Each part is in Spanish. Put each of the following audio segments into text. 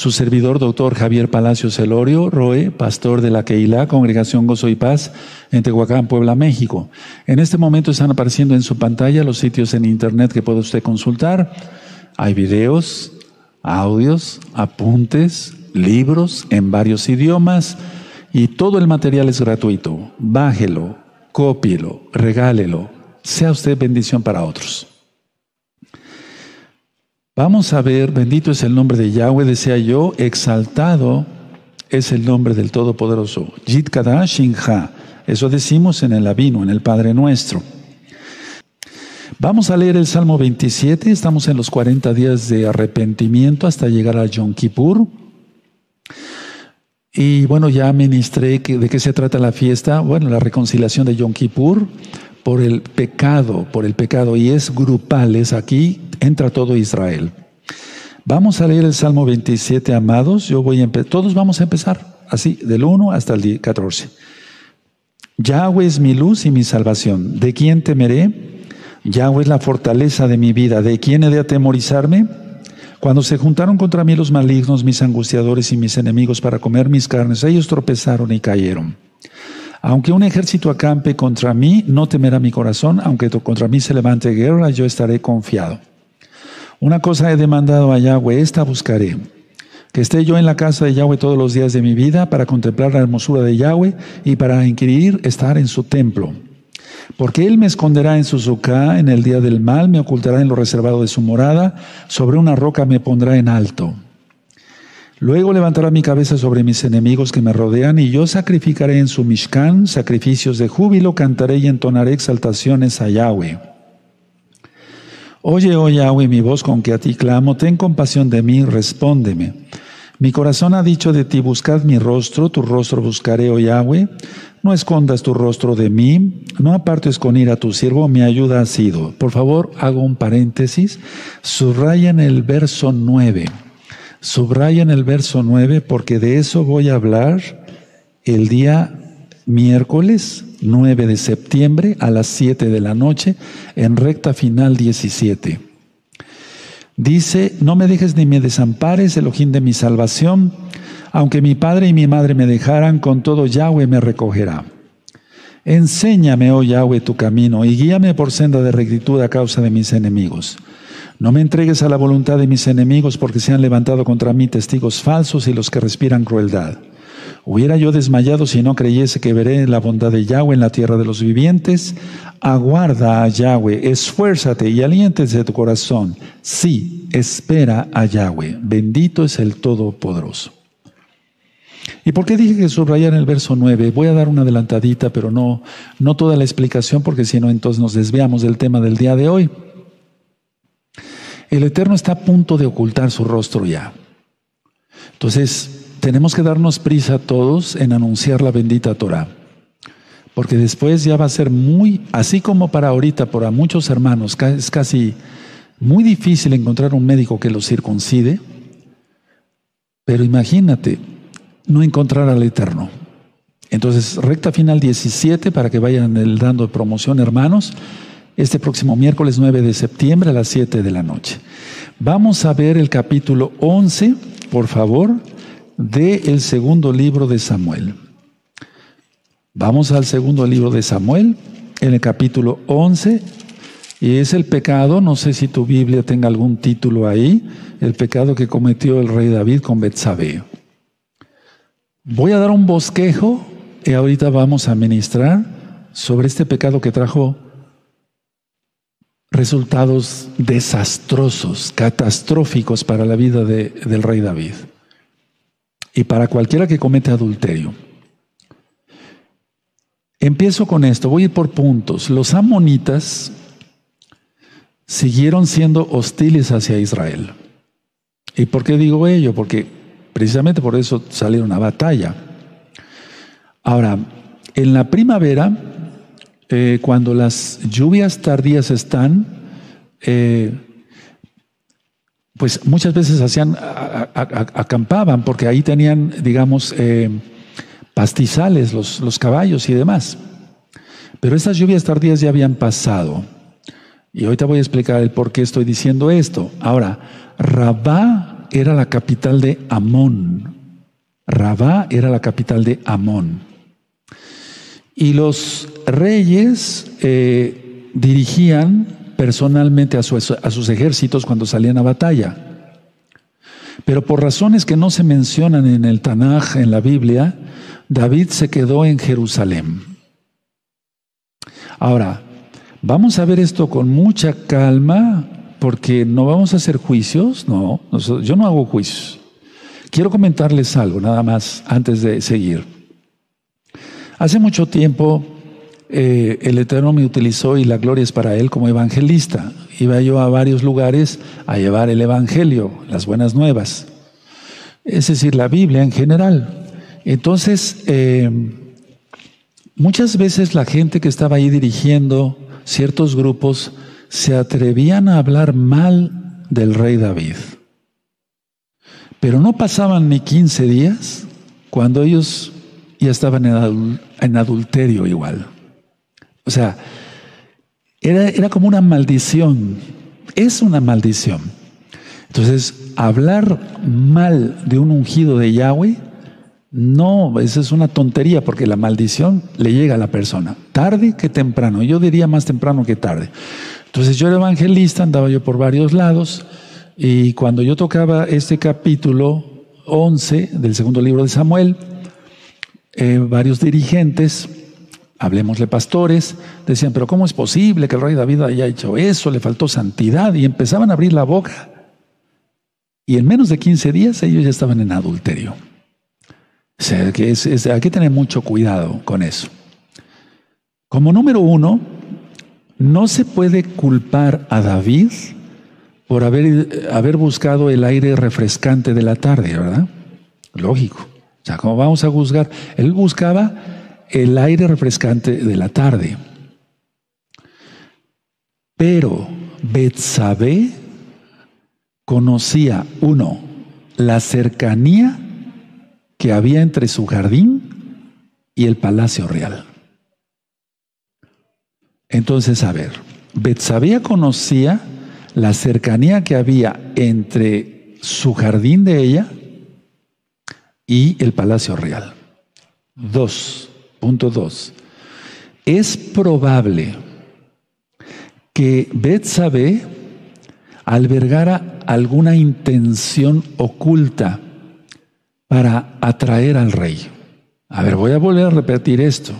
su servidor, doctor Javier Palacios Celorio, Roe, pastor de la Keilah, Congregación Gozo y Paz, en Tehuacán, Puebla, México. En este momento están apareciendo en su pantalla los sitios en internet que puede usted consultar. Hay videos, audios, apuntes, libros en varios idiomas y todo el material es gratuito. Bájelo, cópielo, regálelo. Sea usted bendición para otros. Vamos a ver, bendito es el nombre de Yahweh, decía yo, exaltado es el nombre del Todopoderoso. Yit Shinha. Eso decimos en el Abino, en el Padre Nuestro. Vamos a leer el Salmo 27, estamos en los 40 días de arrepentimiento hasta llegar a Yom Kippur. Y bueno, ya ministré de qué se trata la fiesta. Bueno, la reconciliación de Yom Kippur por el pecado, por el pecado, y es grupal, es aquí, entra todo Israel. Vamos a leer el Salmo 27, amados. Yo voy a todos vamos a empezar así, del 1 hasta el 14. Yahweh es mi luz y mi salvación. ¿De quién temeré? Yahweh es la fortaleza de mi vida. ¿De quién he de atemorizarme? Cuando se juntaron contra mí los malignos, mis angustiadores y mis enemigos para comer mis carnes, ellos tropezaron y cayeron. Aunque un ejército acampe contra mí, no temerá mi corazón, aunque contra mí se levante guerra, yo estaré confiado. Una cosa he demandado a Yahweh, esta buscaré, que esté yo en la casa de Yahweh todos los días de mi vida para contemplar la hermosura de Yahweh y para inquirir estar en su templo. Porque Él me esconderá en su zucá, en el día del mal, me ocultará en lo reservado de su morada, sobre una roca me pondrá en alto. Luego levantará mi cabeza sobre mis enemigos que me rodean, y yo sacrificaré en su Mishkan sacrificios de júbilo, cantaré y entonaré exaltaciones a Yahweh. Oye, oh Yahweh, mi voz con que a ti clamo, ten compasión de mí, respóndeme. Mi corazón ha dicho de ti, buscad mi rostro, tu rostro buscaré, oh Yahweh. No escondas tu rostro de mí, no apartes con ira a tu siervo, mi ayuda ha sido. Por favor, hago un paréntesis, subraya en el verso 9. Subraya en el verso 9 porque de eso voy a hablar el día miércoles 9 de septiembre a las 7 de la noche en recta final 17. Dice, no me dejes ni me desampares, Elohim de mi salvación, aunque mi padre y mi madre me dejaran, con todo Yahweh me recogerá. Enséñame, oh Yahweh, tu camino y guíame por senda de rectitud a causa de mis enemigos. No me entregues a la voluntad de mis enemigos porque se han levantado contra mí testigos falsos y los que respiran crueldad. Hubiera yo desmayado si no creyese que veré la bondad de Yahweh en la tierra de los vivientes. Aguarda a Yahweh, esfuérzate y aliéntese tu corazón. Sí, espera a Yahweh. Bendito es el Todopoderoso. ¿Y por qué dije que subrayar en el verso 9? Voy a dar una adelantadita, pero no, no toda la explicación, porque si no, entonces nos desviamos del tema del día de hoy. El Eterno está a punto de ocultar su rostro ya. Entonces, tenemos que darnos prisa todos en anunciar la bendita Torah. Porque después ya va a ser muy, así como para ahorita, para muchos hermanos, es casi muy difícil encontrar un médico que los circuncide. Pero imagínate, no encontrar al Eterno. Entonces, recta final 17 para que vayan dando promoción, hermanos, este próximo miércoles 9 de septiembre a las 7 de la noche. Vamos a ver el capítulo 11, por favor del el segundo libro de Samuel. Vamos al segundo libro de Samuel, en el capítulo 11, y es el pecado, no sé si tu Biblia tenga algún título ahí, el pecado que cometió el rey David con Betsabé. Voy a dar un bosquejo y ahorita vamos a ministrar sobre este pecado que trajo resultados desastrosos, catastróficos para la vida del rey David y para cualquiera que comete adulterio. Empiezo con esto, voy a ir por puntos. Los amonitas siguieron siendo hostiles hacia Israel. ¿Y por qué digo ello? Porque precisamente por eso salieron a batalla. Ahora, en la primavera, eh, cuando las lluvias tardías están, eh, pues muchas veces hacían, acampaban, porque ahí tenían, digamos, eh, pastizales, los, los, caballos y demás. Pero estas lluvias tardías ya habían pasado. Y ahorita voy a explicar el por qué estoy diciendo esto. Ahora, Rabá era la capital de Amón. Rabá era la capital de Amón. Y los reyes eh, dirigían personalmente a, a sus ejércitos cuando salían a batalla. Pero por razones que no se mencionan en el Tanaj, en la Biblia, David se quedó en Jerusalén. Ahora, vamos a ver esto con mucha calma, porque no vamos a hacer juicios, no, yo no hago juicios. Quiero comentarles algo, nada más, antes de seguir. Hace mucho tiempo eh, el Eterno me utilizó y la gloria es para Él como evangelista. Iba yo a varios lugares a llevar el Evangelio, las buenas nuevas, es decir, la Biblia en general. Entonces, eh, muchas veces la gente que estaba ahí dirigiendo ciertos grupos se atrevían a hablar mal del rey David. Pero no pasaban ni 15 días cuando ellos ya estaban en, adulterio igual. O sea, era, era como una maldición. Es una maldición. Entonces, hablar mal de un ungido de Yahweh, no, esa es una tontería porque la maldición le llega a la persona, tarde que temprano, yo diría más temprano que tarde. Entonces yo era evangelista, andaba yo por varios lados y cuando yo tocaba este capítulo 11 del segundo libro de Samuel, eh, varios dirigentes, hablemosle pastores, decían, pero ¿cómo es posible que el rey David haya hecho eso? Le faltó santidad y empezaban a abrir la boca. Y en menos de 15 días ellos ya estaban en adulterio. O sea, que hay que tener mucho cuidado con eso. Como número uno, no se puede culpar a David por haber, haber buscado el aire refrescante de la tarde, ¿verdad? Lógico. O sea, ¿cómo vamos a juzgar? Él buscaba el aire refrescante de la tarde. Pero Betsabé conocía, uno, la cercanía que había entre su jardín y el palacio real. Entonces, a ver, Betsabé conocía la cercanía que había entre su jardín de ella y el palacio real. Dos, punto dos. Es probable que Betsabé albergara alguna intención oculta para atraer al rey. A ver, voy a volver a repetir esto,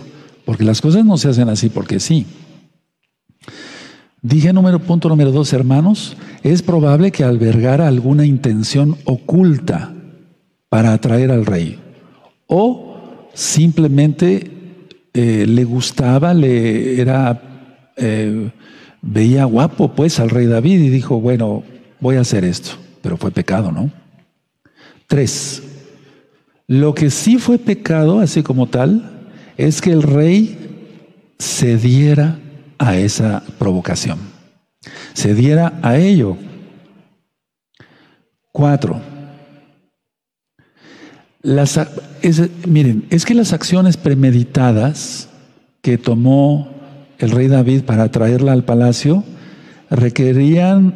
porque las cosas no se hacen así porque sí. Dije número punto número dos, hermanos, es probable que albergara alguna intención oculta para atraer al rey. O simplemente eh, le gustaba, le era, eh, veía guapo pues al rey David y dijo, bueno, voy a hacer esto. Pero fue pecado, ¿no? Tres, lo que sí fue pecado, así como tal, es que el rey cediera a esa provocación. Se diera a ello. Cuatro. Las, miren, es que las acciones premeditadas que tomó el rey David para traerla al palacio requerían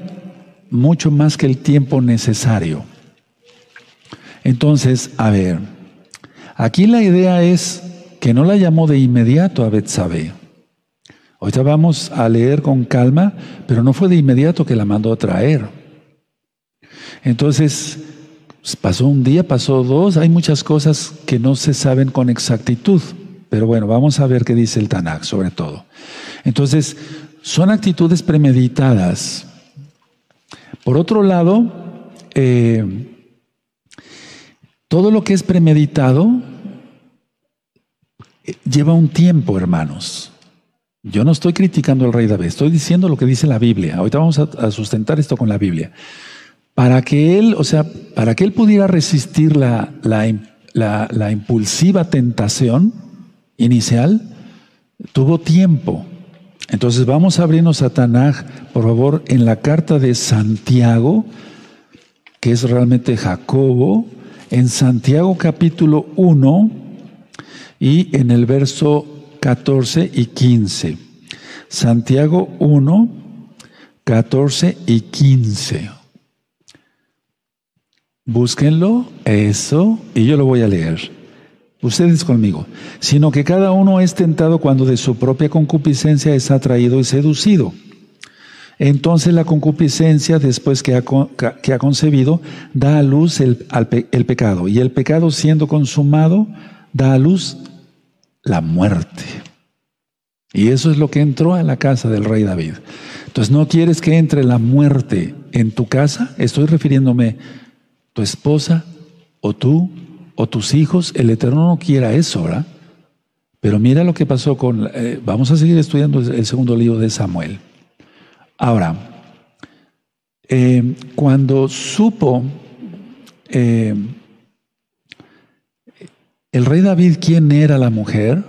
mucho más que el tiempo necesario. Entonces, a ver, aquí la idea es que no la llamó de inmediato a Betsabé. Ahorita vamos a leer con calma, pero no fue de inmediato que la mandó a traer. Entonces, pasó un día, pasó dos, hay muchas cosas que no se saben con exactitud, pero bueno, vamos a ver qué dice el Tanakh sobre todo. Entonces, son actitudes premeditadas. Por otro lado, eh, todo lo que es premeditado eh, lleva un tiempo, hermanos. Yo no estoy criticando al rey David, estoy diciendo lo que dice la Biblia. Ahorita vamos a, sustentar esto con la Biblia. Para que él, o sea, para que él pudiera resistir la, la, impulsiva tentación inicial, tuvo tiempo. Entonces vamos a abrirnos a Tanaj, por favor, en la carta de Santiago, que es realmente Jacobo, en Santiago capítulo 1 y en el verso 14 y 15. Santiago 1, 14 y 15. Búsquenlo, eso, y yo lo voy a leer. Ustedes conmigo. Sino que cada uno es tentado cuando de su propia concupiscencia es atraído y seducido. Entonces la concupiscencia, después que ha, que ha concebido, da a luz el, el pecado. Y el pecado siendo consumado, da a luz la muerte. Y eso es lo que entró a la casa del rey David. Entonces, ¿no quieres que entre la muerte en tu casa? Estoy refiriéndome, tu esposa o tú o tus hijos, el Eterno no quiera eso, ¿verdad? Pero mira lo que pasó con... Eh, vamos a seguir estudiando el segundo libro de Samuel. Ahora, eh, cuando supo eh, el rey David quién era la mujer,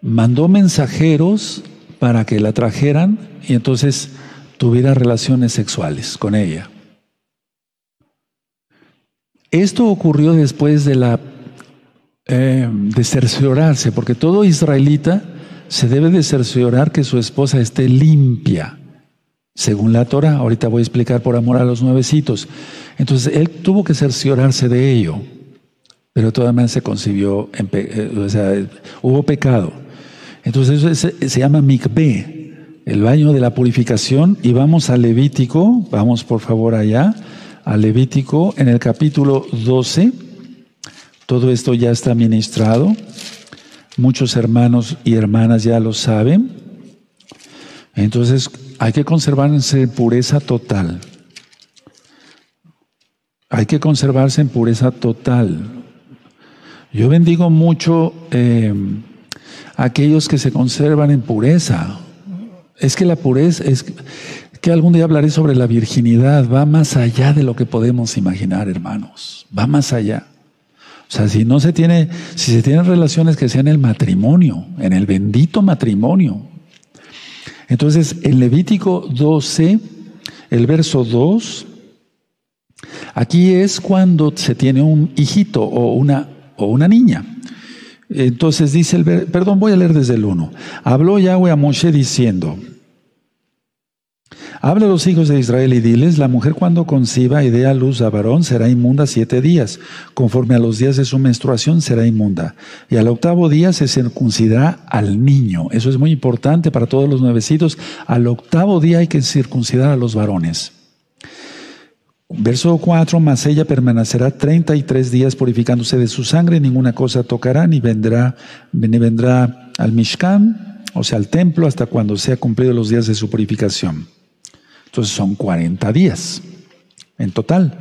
mandó mensajeros para que la trajeran y entonces tuviera relaciones sexuales con ella. Esto ocurrió después de la eh, cerciorarse, porque todo israelita se debe de cerciorar que su esposa esté limpia, según la Torah. Ahorita voy a explicar por amor a los nuevecitos. Entonces él tuvo que cerciorarse de ello, pero todavía se concibió, eh, o sea, hubo pecado. Entonces eso se, se llama mikveh, el baño de la purificación, y vamos a Levítico, vamos por favor allá a Levítico en el capítulo 12. Todo esto ya está ministrado. Muchos hermanos y hermanas ya lo saben. Entonces hay que conservarse en pureza total. Hay que conservarse en pureza total. Yo bendigo mucho eh, a aquellos que se conservan en pureza. Es que la pureza es que algún día hablaré sobre la virginidad, va más allá de lo que podemos imaginar, hermanos, va más allá. O sea, si no se tiene, si se tienen relaciones que sean el matrimonio, en el bendito matrimonio. Entonces, en Levítico 12, el verso 2, aquí es cuando se tiene un hijito o una, o una niña. Entonces dice el, perdón, voy a leer desde el 1. Habló Yahweh a Moshe diciendo, Habla a los hijos de Israel y diles, la mujer cuando conciba y dé a luz a varón será inmunda siete días, conforme a los días de su menstruación será inmunda. Y al octavo día se circuncidará al niño. Eso es muy importante para todos los nuevecitos. Al octavo día hay que circuncidar a los varones. Verso 4, mas ella permanecerá 33 días purificándose de su sangre, ninguna cosa tocará, ni vendrá, ni vendrá al Mishkan, o sea, al templo, hasta cuando sea cumplido los días de su purificación. Entonces son 40 días en total.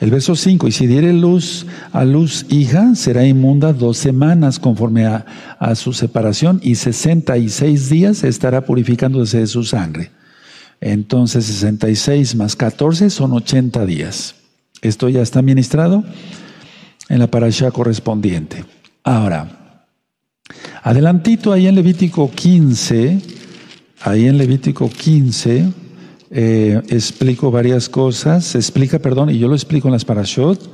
El verso 5, y si diere luz a luz hija, será inmunda dos semanas conforme a, su separación y 66 días estará purificándose de su sangre. Entonces 66 más 14 son 80 días. Esto ya está ministrado en la parasha correspondiente. Ahora, adelantito ahí en Levítico 15, ahí en Levítico 15, eh, explico varias cosas, explica, perdón, y yo lo explico en las parashot.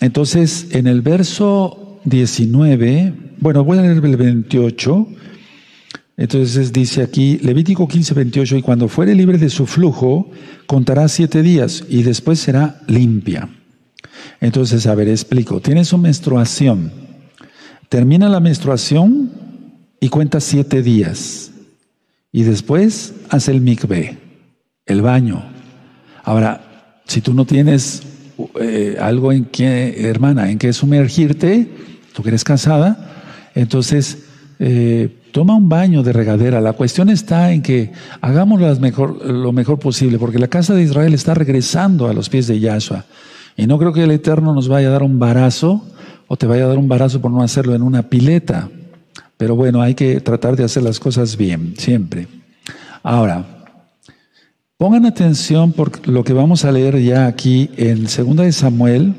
Entonces, en el verso 19, bueno, voy a leer el 28. Entonces dice aquí, Levítico 15, 28, y cuando fuere libre de su flujo, contará siete días y después será limpia. Entonces, a ver, explico. Tiene su menstruación. Termina la menstruación y cuenta siete días. Y después hace el mikveh el baño. Ahora, si tú no tienes eh, algo en que, hermana, en que sumergirte, tú que eres casada, entonces eh, toma un baño de regadera. La cuestión está en que hagamos lo mejor posible, porque la casa de Israel está regresando a los pies de Yahshua. Y no creo que el Eterno nos vaya a dar un barazo o te vaya a dar un barazo por no hacerlo en una pileta. Pero bueno, hay que tratar de hacer las cosas bien, siempre. Ahora, Pongan atención por lo que vamos a leer ya aquí en Segunda de Samuel.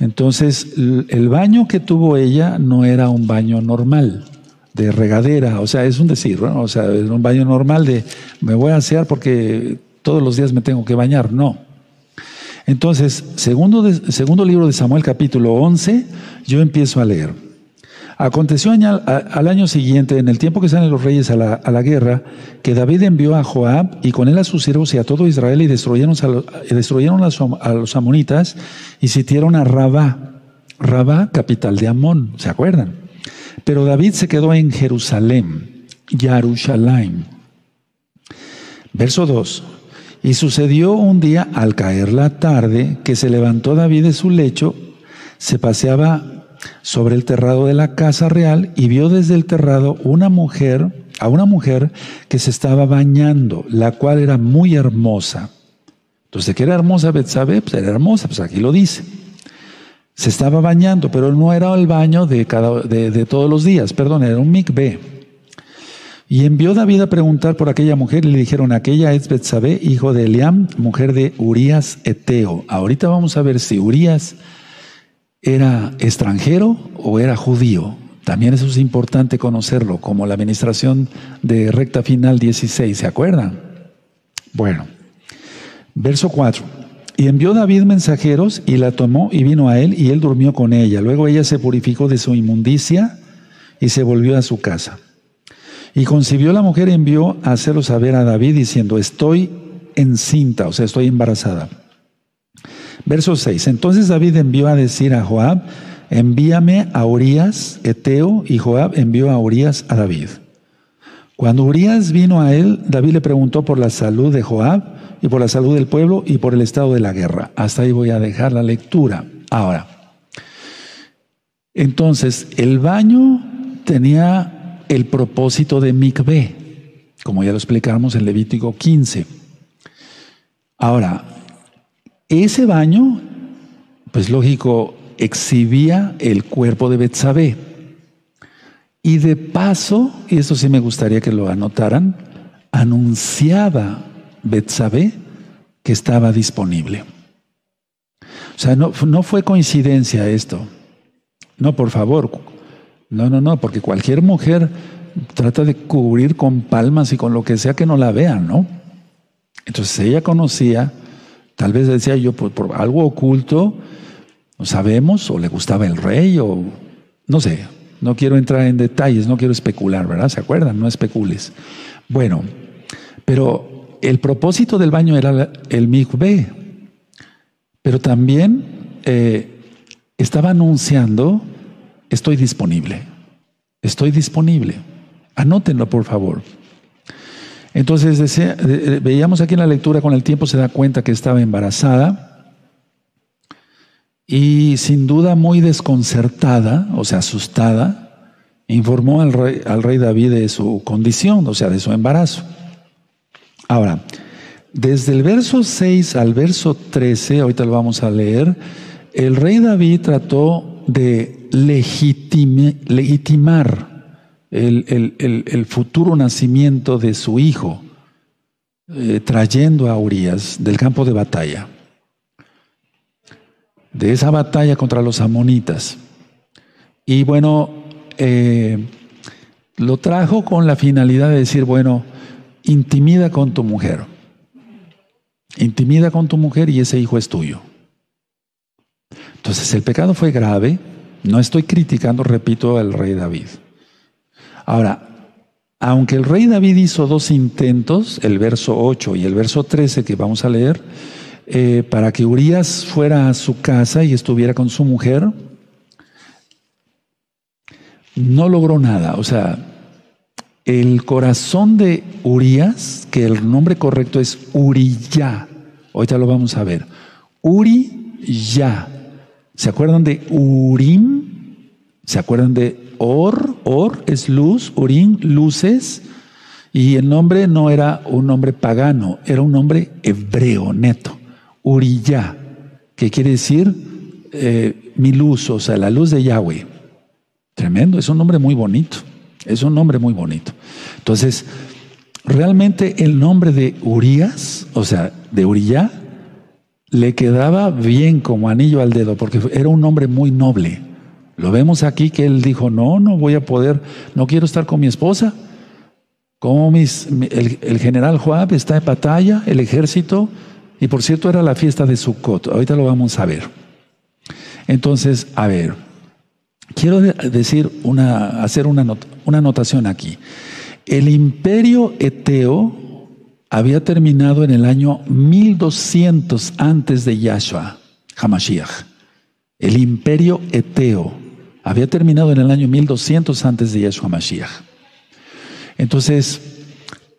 Entonces, el baño que tuvo ella no era un baño normal, de regadera, o sea, es un decir, ¿no? o sea, es un baño normal de me voy a asear porque todos los días me tengo que bañar, no. Entonces, segundo, segundo libro de Samuel capítulo 11, yo empiezo a leer. Aconteció al año siguiente, en el tiempo que salen los reyes a la, guerra, que David envió a Joab y con él a sus siervos y a todo Israel y destruyeron, a, destruyeron a, los amonitas y sitiaron a Rabá. Rabá, capital de Amón, ¿se acuerdan? Pero David se quedó en Jerusalén, Yarushalayim. Verso 2. Y sucedió un día al caer la tarde que se levantó David de su lecho, se paseaba sobre el terrado de la casa real y vio desde el terrado una mujer, a una mujer que se estaba bañando, la cual era muy hermosa. Entonces, que era hermosa Betsabe, pues era hermosa, pues aquí lo dice. Se estaba bañando, pero no era el baño de, cada, de, todos los días, perdón, era un mikveh. Y envió David a preguntar por aquella mujer y le dijeron, aquella es Betsabe, hijo de Eliam, mujer de Urias Eteo. Ahorita vamos a ver si Urias era extranjero o era judío. También eso es importante conocerlo, como la administración de recta final 16, ¿se acuerdan? Bueno, verso 4. Y envió David mensajeros y la tomó y vino a él y él durmió con ella. Luego ella se purificó de su inmundicia y se volvió a su casa. Y concibió la mujer y envió a hacerlo saber a David diciendo, estoy encinta, o sea, estoy embarazada. Verso 6. Entonces David envió a decir a Joab, envíame a Urias, Eteo, y Joab envió a Urias a David. Cuando Urias vino a él, David le preguntó por la salud de Joab y por la salud del pueblo y por el estado de la guerra. Hasta ahí voy a dejar la lectura. Ahora, entonces, el baño tenía el propósito de mikveh, como ya lo explicamos en Levítico 15. Ahora, ese baño, pues lógico, exhibía el cuerpo de Betsabé. Y de paso, y eso sí me gustaría que lo anotaran, anunciaba Betsabé que estaba disponible. O sea, no, no fue coincidencia esto. No, por favor. No, no, no, porque cualquier mujer trata de cubrir con palmas y con lo que sea que no la vean, ¿no? Entonces ella conocía Tal vez decía yo, por, por algo oculto, no sabemos, o le gustaba el rey, o no sé, no quiero entrar en detalles, no quiero especular, ¿verdad? ¿Se acuerdan? No especules. Bueno, pero el propósito del baño era el mikveh, pero también eh, estaba anunciando, estoy disponible, estoy disponible. Anótenlo, por favor. Entonces veíamos aquí en la lectura, con el tiempo se da cuenta que estaba embarazada y sin duda muy desconcertada, o sea, asustada, informó al rey, al rey David de su condición, o sea, de su embarazo. Ahora, desde el verso 6 al verso 13, ahorita lo vamos a leer, el rey David trató de legitimar el, futuro nacimiento de su hijo, eh, trayendo a Urias del campo de batalla, de esa batalla contra los amonitas. Y bueno, eh, lo trajo con la finalidad de decir, bueno, intimida con tu mujer, intimida con tu mujer y ese hijo es tuyo. Entonces el pecado fue grave, no estoy criticando, repito, al rey David. Ahora, aunque el rey David hizo dos intentos, el verso 8 y el verso 13 que vamos a leer, eh, para que Urias fuera a su casa y estuviera con su mujer, no logró nada. O sea, el corazón de Urias, que el nombre correcto es Uriyá, ahorita lo vamos a ver, Uriyá. ¿Se acuerdan de Urim? ¿Se acuerdan de Or, Or es luz, Urim, luces, y el nombre no era un nombre pagano, era un nombre hebreo, neto, Uriyá, que quiere decir eh, mi luz, o sea, la luz de Yahweh. Tremendo, es un nombre muy bonito, es un nombre muy bonito. Entonces, realmente el nombre de Urias, o sea, de Uriyá, le quedaba bien como anillo al dedo, porque era un nombre muy noble. Lo vemos aquí que él dijo, no, no voy a poder, no quiero estar con mi esposa. Como mis, el, general Joab está en batalla, el ejército, y por cierto era la fiesta de Sukkot, ahorita lo vamos a ver. Entonces, a ver, quiero decir una, hacer una, una anotación aquí. El imperio eteo había terminado en el año 1200 antes de Yahshua, Hamashiach. El imperio eteo había terminado en el año 1200 antes de Yahshua Hamashiach. Entonces,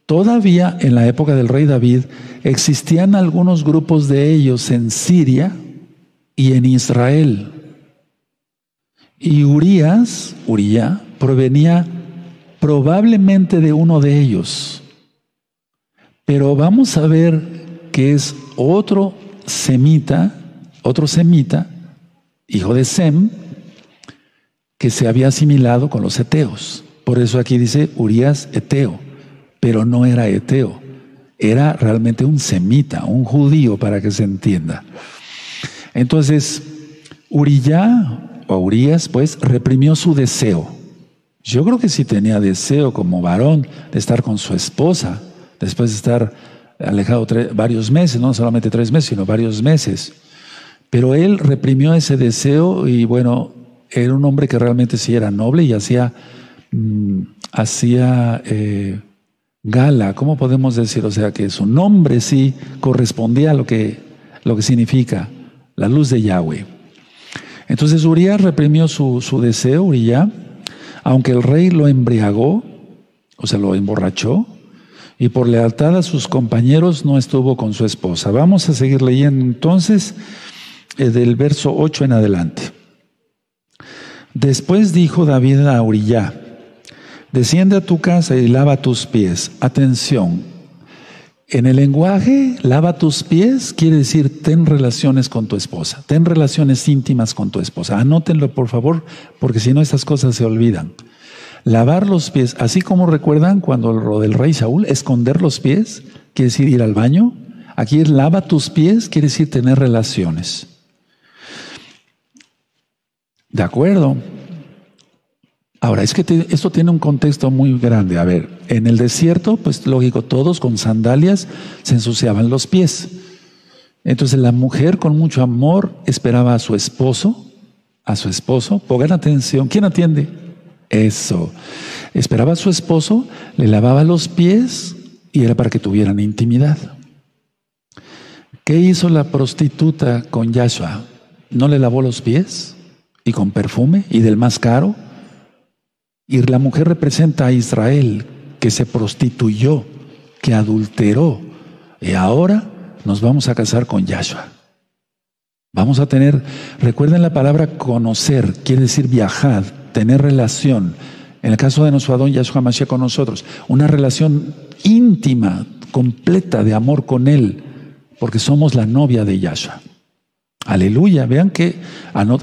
todavía en la época del rey David existían algunos grupos de ellos en Siria y en Israel. Y Urias, Uriah, provenía probablemente de uno de ellos. Pero vamos a ver que es otro semita, otro semita, hijo de Sem, que se había asimilado con los eteos. Por eso aquí dice Urias eteo, pero no era eteo, era realmente un semita, un judío, para que se entienda. Entonces, Uriah o Urias, pues, reprimió su deseo. Yo creo que sí tenía deseo como varón de estar con su esposa, después de estar alejado varios meses, no solamente tres meses, sino varios meses. Pero él reprimió ese deseo y bueno, era un hombre que realmente sí era noble y hacía, mm, hacía eh, gala, ¿cómo podemos decir? O sea, que su nombre sí correspondía a lo que, lo que significa la luz de Yahweh. Entonces Uriah reprimió su, su deseo, Uriah, aunque el rey lo embriagó, o sea, lo emborrachó, y por lealtad a sus compañeros no estuvo con su esposa. Vamos a seguir leyendo entonces eh, del verso 8 en adelante. Después dijo David a Uriah, desciende a tu casa y lava tus pies. Atención, en el lenguaje, lava tus pies quiere decir ten relaciones con tu esposa, ten relaciones íntimas con tu esposa. Anótenlo por favor, porque si no estas cosas se olvidan. Lavar los pies, así como recuerdan cuando lo del rey Saúl, esconder los pies, quiere decir ir al baño. Aquí es lava tus pies, quiere decir tener relaciones. De acuerdo. Ahora, es que esto tiene un contexto muy grande. A ver, en el desierto, pues lógico, todos con sandalias se ensuciaban los pies. Entonces la mujer con mucho amor esperaba a su esposo, a su esposo. Pongan atención, ¿quién atiende? Eso. Esperaba a su esposo, le lavaba los pies y era para que tuvieran intimidad. ¿Qué hizo la prostituta con Yahshua? ¿No le lavó los pies? ¿Y con perfume? ¿Y del más caro? Y la mujer representa a Israel, que se prostituyó, que adulteró. Y ahora nos vamos a casar con Yahshua. Vamos a tener, recuerden la palabra conocer, quiere decir viajar, tener relación. En el caso de nuestro Adón Yahshua Mashiach con nosotros, una relación íntima, completa de amor con Él, porque somos la novia de Yahshua. Aleluya. Vean que,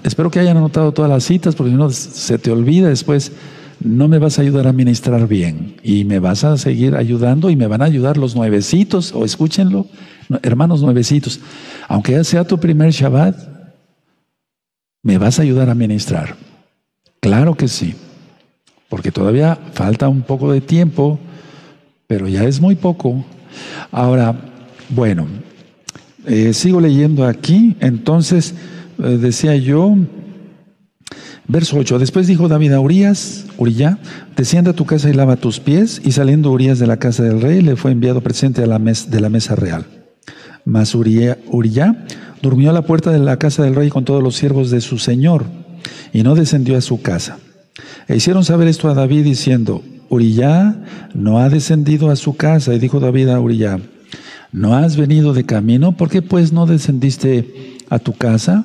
espero que hayan anotado todas las citas, porque si no se te olvida después, no me vas a ayudar a ministrar bien. Y me vas a seguir ayudando y me van a ayudar los nuevecitos, o escúchenlo, hermanos nuevecitos. Aunque sea tu primer Shabbat, me vas a ayudar a ministrar. Claro que sí, porque todavía falta un poco de tiempo, pero ya es muy poco. Ahora, bueno, eh, sigo leyendo aquí, entonces eh, decía yo, verso 8, después dijo David a Urias, Uriah, desciende a tu casa y lava tus pies, y saliendo Urias de la casa del rey, le fue enviado presente a la mesa de la mesa real. Mas Uriah durmió a la puerta de la casa del rey con todos los siervos de su señor y no descendió a su casa. E hicieron saber esto a David diciendo, Uriah no ha descendido a su casa. Y dijo David a Uriah, ¿no has venido de camino? ¿Por qué pues no descendiste a tu casa?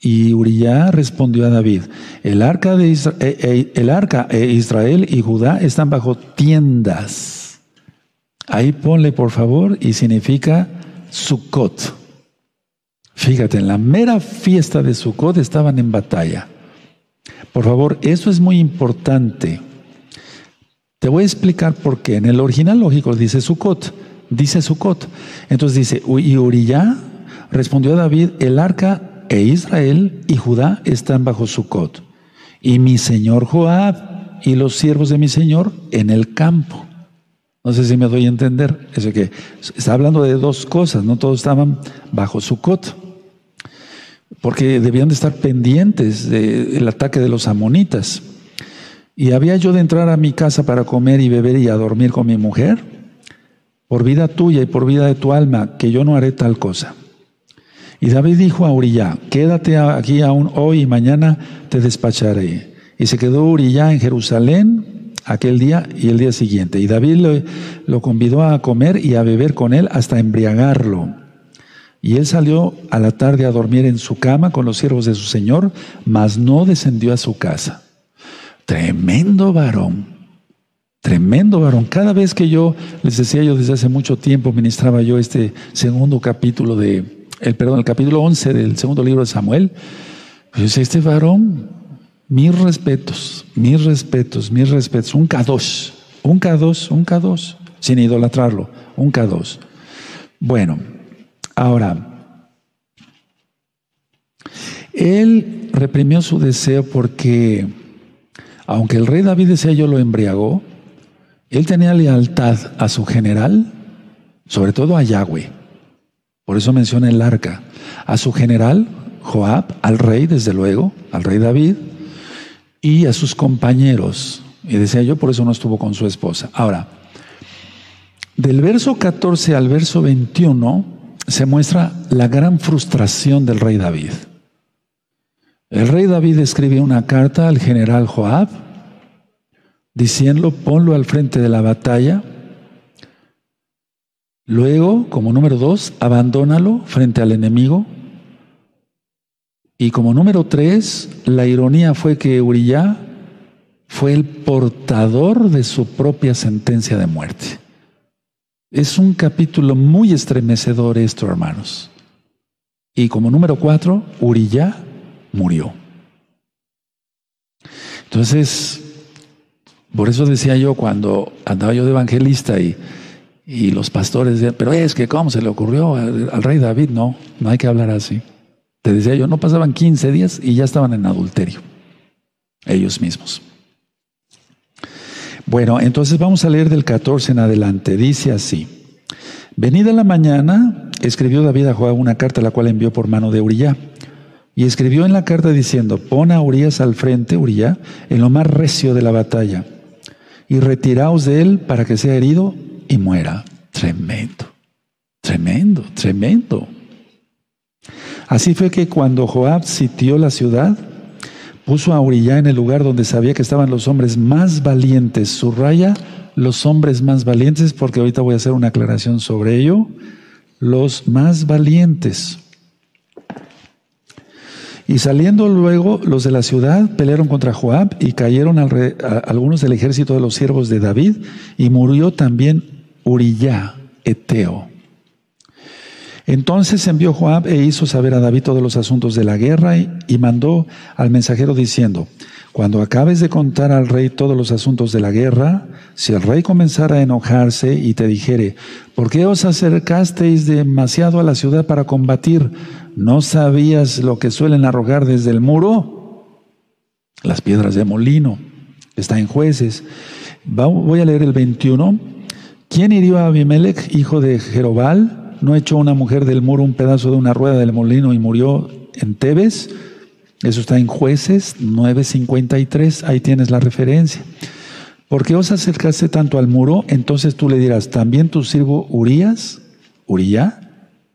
Y Uriah respondió a David, el arca, de eh, eh, el arca e Israel y Judá están bajo tiendas. Ahí ponle por favor y significa Sukkot. Fíjate, en la mera fiesta de Sukkot estaban en batalla. Por favor, eso es muy importante. Te voy a explicar por qué. En el original lógico dice Sukkot, dice Sukkot. Entonces dice, y Uriah respondió a David, el arca e Israel y Judá están bajo Sukkot. Y mi señor Joab y los siervos de mi señor en el campo. No sé si me doy a entender. Que está hablando de dos cosas, no todos estaban bajo Sukkot. porque debían de estar pendientes del ataque de los amonitas. ¿Y había yo de entrar a mi casa para comer y beber y a dormir con mi mujer? Por vida tuya y por vida de tu alma, que yo no haré tal cosa. Y David dijo a Uriah, quédate aquí aún hoy y mañana te despacharé. Y se quedó Uriah en Jerusalén aquel día y el día siguiente. Y David lo convidó a comer y a beber con él hasta embriagarlo. Y él salió a la tarde a dormir en su cama con los siervos de su señor, mas no descendió a su casa. Tremendo varón, tremendo varón. Cada vez que yo, les decía yo desde hace mucho tiempo, ministraba yo este segundo capítulo de, el perdón, el capítulo 11 del segundo libro de Samuel, pues este varón, mis respetos, mis respetos, mis respetos, un K2, un K2, un K2, sin idolatrarlo, un K2. Bueno, ahora, él reprimió su deseo porque aunque el rey David decía yo lo embriagó, él tenía lealtad a su general, sobre todo a Yahweh. Por eso menciona el arca. A su general, Joab, al rey, desde luego, al rey David, y a sus compañeros. Y decía yo, por eso no estuvo con su esposa. Ahora, del verso 14 al verso 21 se muestra la gran frustración del rey David. El rey David escribió una carta al general Joab diciendo, ponlo al frente de la batalla. Luego, como número dos, abandónalo frente al enemigo. Y como número tres, la ironía fue que Uriah fue el portador de su propia sentencia de muerte. Es un capítulo muy estremecedor esto, hermanos. Y como número cuatro, Uriah murió. Entonces, por eso decía yo cuando andaba yo de evangelista y, y los pastores decían, pero es que ¿cómo se le ocurrió al, rey David? No, no hay que hablar así. Te decía yo, no pasaban 15 días y ya estaban en adulterio, ellos mismos. Bueno, entonces vamos a leer del 14 en adelante. Dice así, venida la mañana, escribió David a Joab una carta la cual envió por mano de Uriah y escribió en la carta diciendo, pon a Urias al frente, Uriah, en lo más recio de la batalla, y retiraos de él para que sea herido y muera. Tremendo, tremendo, tremendo. Así fue que cuando Joab sitió la ciudad, puso a Uriah en el lugar donde sabía que estaban los hombres más valientes. Subraya los hombres más valientes, porque ahorita voy a hacer una aclaración sobre ello. Los más valientes. Y saliendo luego los de la ciudad pelearon contra Joab y cayeron algunos del ejército de los siervos de David y murió también Uriyá, Eteo. Entonces envió Joab e hizo saber a David todos los asuntos de la guerra y, mandó al mensajero diciendo, cuando acabes de contar al rey todos los asuntos de la guerra, si el rey comenzara a enojarse y te dijere, ¿por qué os acercasteis demasiado a la ciudad para combatir? ¿No sabías lo que suelen arrojar desde el muro? Las piedras de molino. Está en jueces. Voy a leer el 21. ¿Quién hirió a Abimelech, hijo de Jerobal? ¿No echó una mujer del muro un pedazo de una rueda del molino y murió en Tebes? Eso está en jueces 9.53. Ahí tienes la referencia. ¿Por qué os acercaste tanto al muro? Entonces tú le dirás, ¿también tu siervo Urias, Uriah,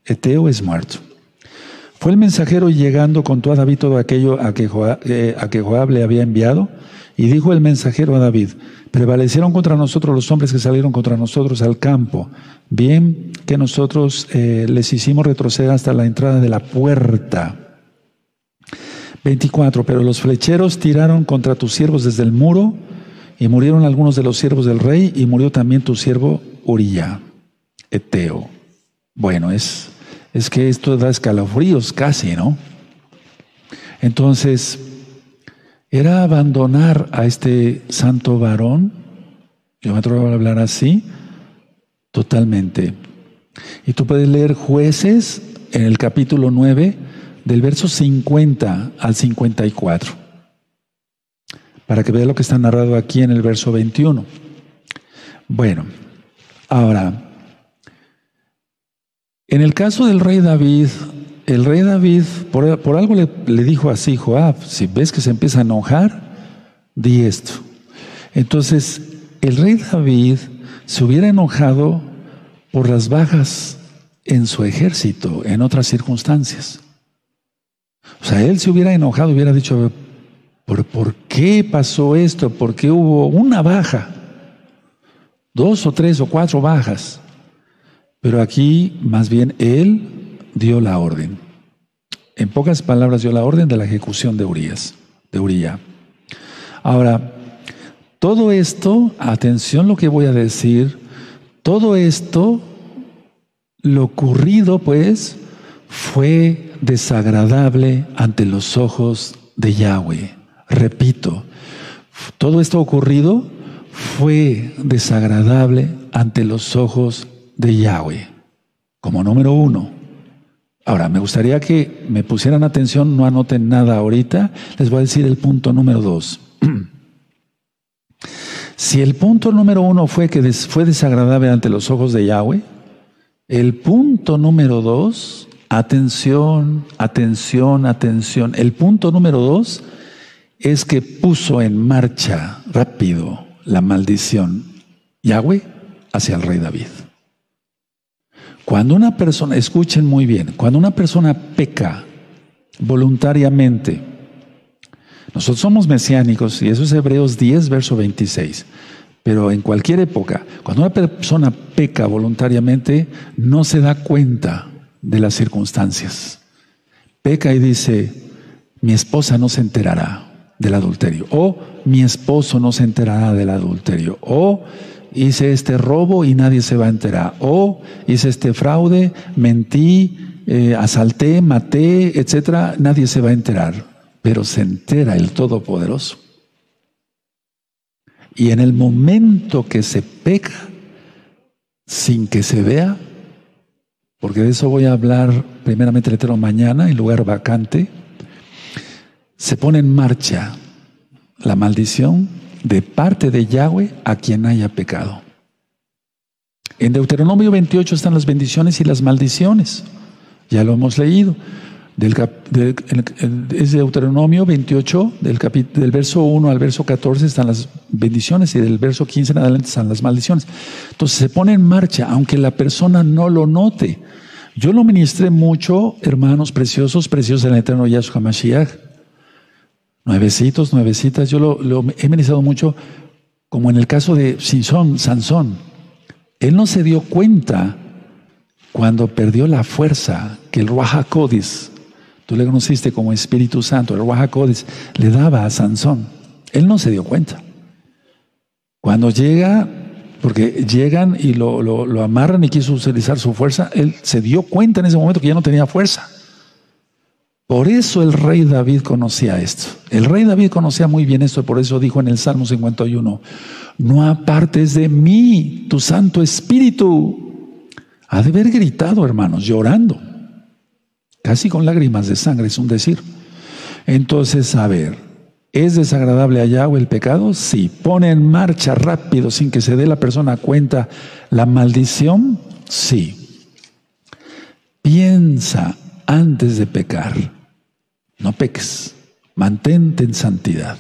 Eteo es muerto? Fue el mensajero llegando contó a David todo aquello eh, a que Joab le había enviado. Y dijo el mensajero a David, prevalecieron contra nosotros los hombres que salieron contra nosotros al campo. Bien que nosotros eh, les hicimos retroceder hasta la entrada de la puerta. 24. Pero los flecheros tiraron contra tus siervos desde el muro y murieron algunos de los siervos del rey y murió también tu siervo Uriah, Eteo. Bueno, es es que esto da escalofríos casi, ¿no? Entonces, era abandonar a este santo varón, yo me atrevo a hablar así, totalmente. Y tú puedes leer jueces en el capítulo 9, del verso 50 al 54, para que veas lo que está narrado aquí en el verso 21. Bueno, ahora, en el caso del rey David, el rey David, por, algo le, dijo así, Joab, si ves que se empieza a enojar, di esto. Entonces, el rey David se hubiera enojado por las bajas en su ejército, en otras circunstancias. O sea, él se hubiera enojado, hubiera dicho, ¿por, ¿por qué pasó esto? ¿Por qué hubo una baja? Dos o tres o cuatro bajas. Pero aquí, más bien, él dio la orden. En pocas palabras, dio la orden de la ejecución de Urias, de Uría. Ahora, todo esto, atención lo que voy a decir, todo esto, lo ocurrido, pues, fue desagradable ante los ojos de Yahweh. Repito, todo esto ocurrido fue desagradable ante los ojos de Yahweh, como número uno. Ahora, me gustaría que me pusieran atención, no anoten nada ahorita, les voy a decir el punto número dos. si el punto número uno fue que fue desagradable ante los ojos de Yahweh, el punto número dos Atención, atención, atención. El punto número dos es que puso en marcha rápido la maldición Yahweh hacia el rey David. Cuando una persona, escuchen muy bien, cuando una persona peca voluntariamente, nosotros somos mesiánicos y eso es Hebreos 10, verso 26. Pero en cualquier época, cuando una persona peca voluntariamente, no se da cuenta de las circunstancias. Peca y dice, mi esposa no se enterará del adulterio, o mi esposo no se enterará del adulterio, o hice este robo y nadie se va a enterar, o hice este fraude, mentí, eh, asalté, maté, etcétera, nadie se va a enterar, pero se entera el Todopoderoso. Y en el momento que se peca, sin que se vea, porque de eso voy a hablar primeramente el mañana, en lugar vacante, se pone en marcha la maldición de parte de Yahweh a quien haya pecado. En Deuteronomio 28 están las bendiciones y las maldiciones. Ya lo hemos leído. Del, es Deuteronomio 28, del, del verso 1 al verso 14 están las bendiciones y del verso 15 en adelante están las maldiciones. Entonces se pone en marcha, aunque la persona no lo note. Yo lo ministré mucho, hermanos preciosos, preciosos en el eterno Yahshua Mashiach. Nuevecitos, nuevecitas, yo lo, he ministrado mucho, como en el caso de Sansón, Sansón. Él no se dio cuenta cuando perdió la fuerza que el Ruach Tú le conociste como Espíritu Santo. El Ruach le daba a Sansón. Él no se dio cuenta. Cuando llega, porque llegan y lo, lo, amarran y quiso utilizar su fuerza, él se dio cuenta en ese momento que ya no tenía fuerza. Por eso el rey David conocía esto. El rey David conocía muy bien esto, por eso dijo en el Salmo 51, no apartes de mí tu Santo Espíritu. Ha de haber gritado, hermanos, llorando casi con lágrimas de sangre, es un decir. Entonces, a ver, ¿es desagradable a Yahweh el pecado? Sí. ¿Pone en marcha rápido sin que se dé la persona cuenta la maldición? Sí. Piensa antes de pecar. No peques. Mantente en santidad.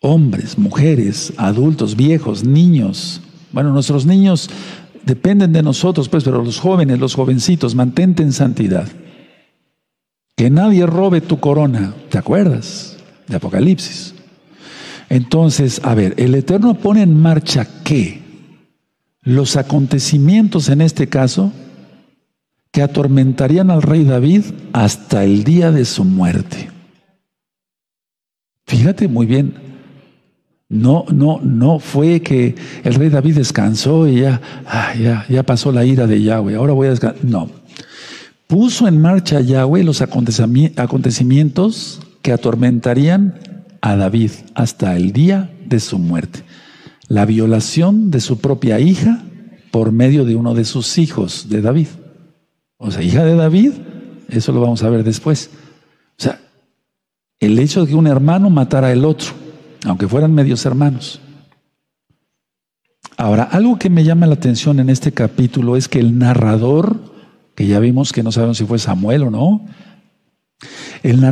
Hombres, mujeres, adultos, viejos, niños. Bueno, nuestros niños dependen de nosotros, pues, pero los jóvenes, los jovencitos, mantente en santidad. Que nadie robe tu corona. ¿Te acuerdas? De Apocalipsis. Entonces, a ver, el Eterno pone en marcha qué? Los acontecimientos en este caso que atormentarían al rey David hasta el día de su muerte. Fíjate muy bien, no, no, no fue que el rey David descansó y ya, ah, ya, ya pasó la ira de Yahweh, ahora voy a descansar. No, puso en marcha Yahweh los acontecimientos que atormentarían a David hasta el día de su muerte. La violación de su propia hija por medio de uno de sus hijos de David. O sea, hija de David, eso lo vamos a ver después. O sea, el hecho de que un hermano matara al otro, aunque fueran medios hermanos. Ahora, algo que me llama la atención en este capítulo es que el narrador que ya vimos que no sabemos si fue Samuel o no. El,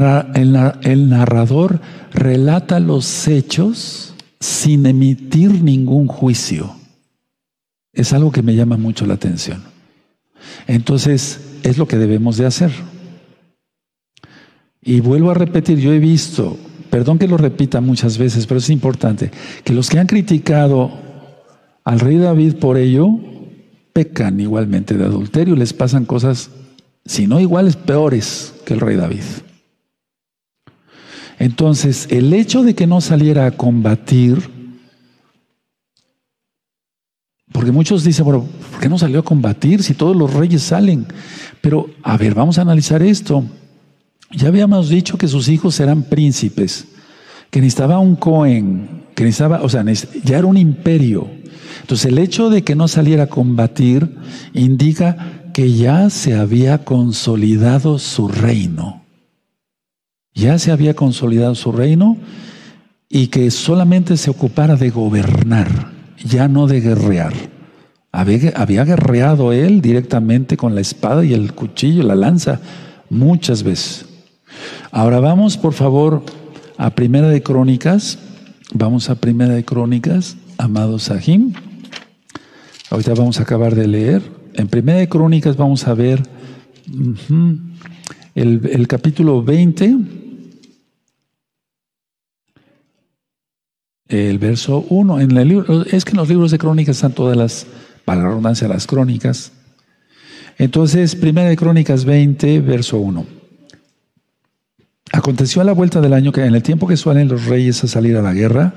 el narrador relata los hechos sin emitir ningún juicio. Es algo que me llama mucho la atención. Entonces, es lo que debemos de hacer. Y vuelvo a repetir, yo he visto, perdón que lo repita muchas veces, pero es importante, que los que han criticado al rey David por ello, pecan igualmente de adulterio, les pasan cosas, si no iguales, peores que el rey David. Entonces, el hecho de que no saliera a combatir, porque muchos dicen, bueno, ¿por qué no salió a combatir si todos los reyes salen? Pero, a ver, vamos a analizar esto. Ya habíamos dicho que sus hijos eran príncipes, que necesitaba un Cohen, que necesitaba, o sea, ya era un imperio. Entonces, el hecho de que no saliera a combatir indica que ya se había consolidado su reino. Ya se había consolidado su reino y que solamente se ocupara de gobernar, ya no de guerrear. Había, guerreado él directamente con la espada y el cuchillo, la lanza, muchas veces. Ahora vamos, por favor, a Primera de Crónicas. Vamos a Primera de Crónicas, amado Sahim. Ahorita vamos a acabar de leer. En Primera de Crónicas vamos a ver el, el capítulo 20, el verso 1. En el libro, es que en los libros de Crónicas están todas las, para la redundancia, las crónicas. Entonces, Primera de Crónicas 20, verso 1. Aconteció a la vuelta del año que en el tiempo que suelen los reyes a salir a la guerra,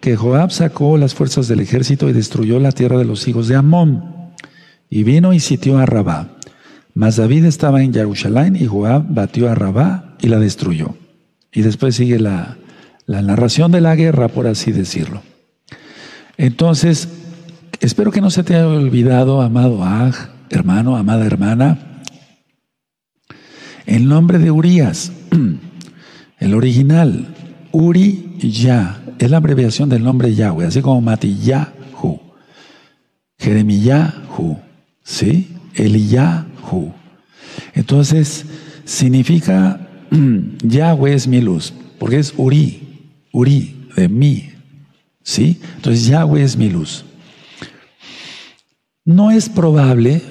que Joab sacó las fuerzas del ejército y destruyó la tierra de los hijos de Amón. Y vino y sitió a Rabá. Mas David estaba en Jerusalén y Joab batió a Rabá y la destruyó. Y después sigue la, la narración de la guerra, por así decirlo. Entonces, espero que no se te haya olvidado, amado Aj, hermano, amada hermana, el nombre de Urias. El original, Uri Ya, es la abreviación del nombre Yahweh, así como Matillahu, Jeremillahu, ¿sí? Eliyahu. Entonces, significa Yahweh es mi luz, porque es Uri, Uri, de mí, ¿sí? Entonces, Yahweh es mi luz. No es probable,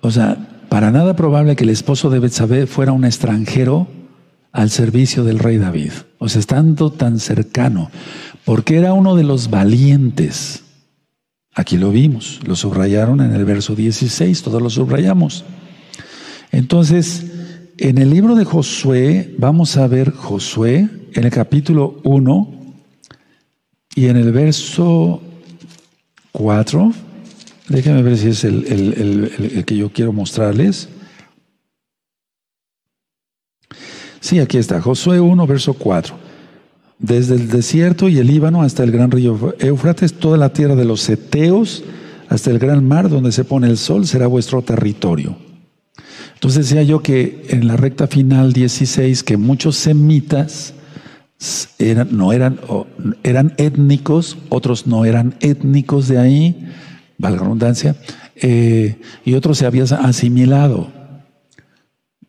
o sea, para nada probable que el esposo de Betsabé fuera un extranjero al servicio del rey David. O sea, estando tan cercano, porque era uno de los valientes. Aquí lo vimos, lo subrayaron en el verso 16, todos lo subrayamos. Entonces, en el libro de Josué, vamos a ver Josué en el capítulo 1 y en el verso 4. Déjenme ver si es el, que yo quiero mostrarles. Sí, aquí está, Josué 1, verso 4. Desde el desierto y el Líbano hasta el gran río Éufrates, toda la tierra de los Eteos, hasta el gran mar donde se pone el sol, será vuestro territorio. Entonces decía yo que en la recta final 16, que muchos semitas eran, no eran, eran étnicos, otros no eran étnicos de ahí, valga la redundancia, eh, y otros se habían asimilado.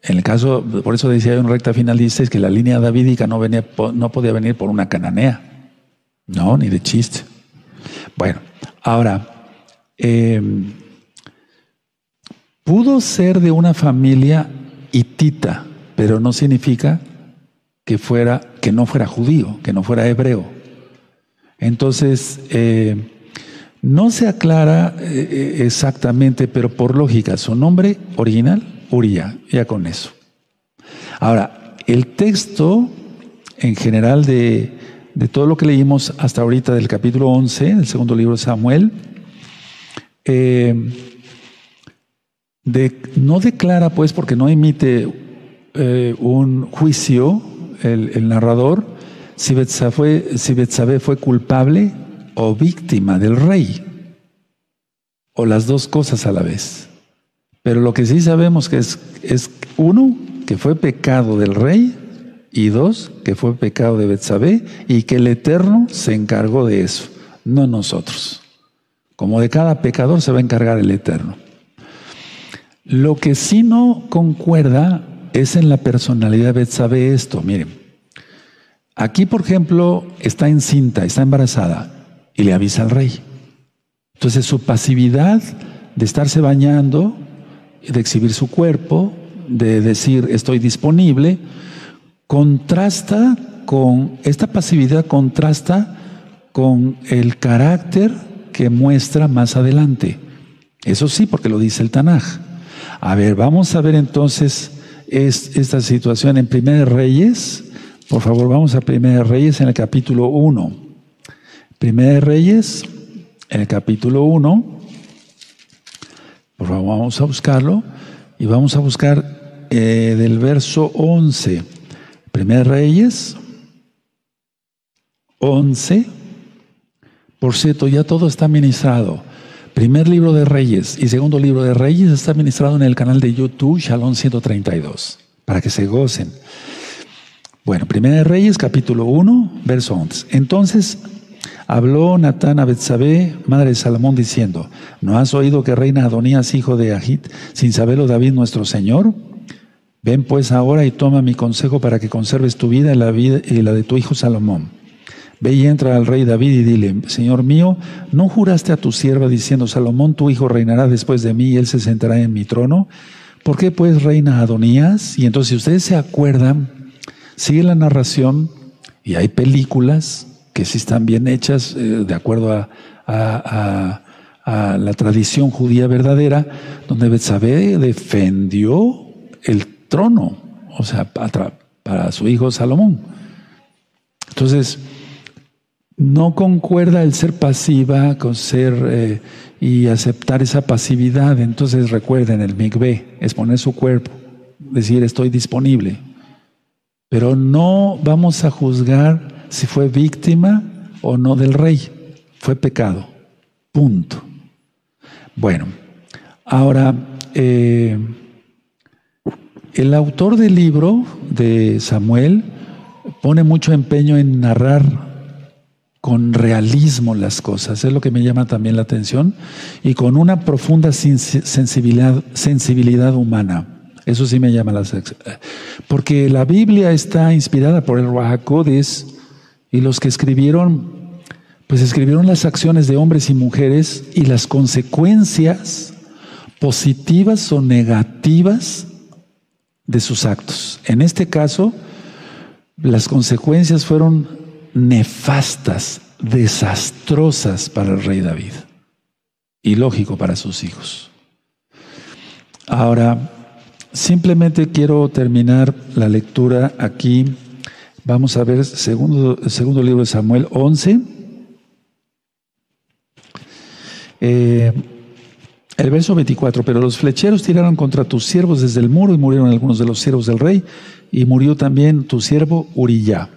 En el caso, por eso decía en recta final dice que la línea davídica no, venía, no podía venir por una cananea. No, ni de chiste. Bueno, ahora, em, pudo ser de una familia hitita, pero no significa que fuera, que no fuera judío, que no fuera hebreo. Entonces, eh, no se aclara eh, eh, exactamente, pero por lógica, su nombre original Uría, ya con eso. Ahora, el texto en general de, todo lo que leímos hasta ahorita del capítulo 11, del segundo libro de Samuel, eh, no declara, pues, porque no emite un juicio el, narrador, si Betsabé, fue culpable o víctima del rey, o las dos cosas a la vez. Pero lo que sí sabemos que es, es uno, que fue pecado del rey, y dos, que fue pecado de Betsabé, y que el Eterno se encargó de eso, no nosotros. Como de cada pecador se va a encargar el Eterno. Lo que sí no concuerda es en la personalidad de Betsabé esto. Miren, aquí por ejemplo está encinta, está embarazada y le avisa al rey. Entonces su pasividad de estarse bañando, de exhibir su cuerpo, de decir estoy disponible, contrasta con, esta pasividad contrasta con el carácter que muestra más adelante. Eso sí, porque lo dice el Tanaj. A ver, vamos a ver entonces esta situación en Primera Reyes. Por favor, vamos a Primera Reyes en el capítulo 1. Primera Reyes en el capítulo 1. Por favor, vamos a buscarlo y vamos a buscar eh, del verso 11. Primera Reyes 11. Por cierto, ya todo está ministrado. Primer libro de Reyes y segundo libro de Reyes está ministrado en el canal de YouTube Shalom 132, para que se gocen. Bueno, Primera de Reyes, capítulo 1, verso 11. Entonces habló Natán a Betsabé, madre de Salomón, diciendo, ¿no has oído que reina Adonías, hijo de Ahit, sin saberlo David nuestro Señor? Ven pues ahora y toma mi consejo para que conserves tu vida y la, vida, y la de tu hijo Salomón Ve y entra al rey David y dile, Señor mío, ¿no juraste a tu sierva diciendo, Salomón tu hijo reinará después de mí y él se sentará en mi trono? ¿Por qué pues reina Adonías? Y entonces si ustedes se acuerdan, sigue la narración y hay películas que sí están bien hechas eh, de acuerdo a, la tradición judía verdadera, donde Betsabé defendió el trono, o sea, para, para su hijo Salomón. Entonces, no concuerda el ser pasiva con ser eh, y aceptar esa pasividad. Entonces recuerden, el mikveh es poner su cuerpo, decir estoy disponible. Pero no vamos a juzgar si fue víctima o no del rey. Fue pecado. Punto. Bueno, ahora, eh, el autor del libro de Samuel pone mucho empeño en narrar con realismo las cosas, es lo que me llama también la atención, y con una profunda sensibilidad, sensibilidad humana. Eso sí me llama la atención. Porque la Biblia está inspirada por el Rahakodes y los que escribieron, pues escribieron las acciones de hombres y mujeres y las consecuencias positivas o negativas de sus actos. En este caso, las consecuencias fueron nefastas, desastrosas para el rey David y lógico para sus hijos. Ahora, simplemente quiero terminar la lectura aquí. Vamos a ver segundo, segundo libro de Samuel 11. Eh, el verso 24, pero los flecheros tiraron contra tus siervos desde el muro y murieron algunos de los siervos del rey y murió también tu siervo Uriyá.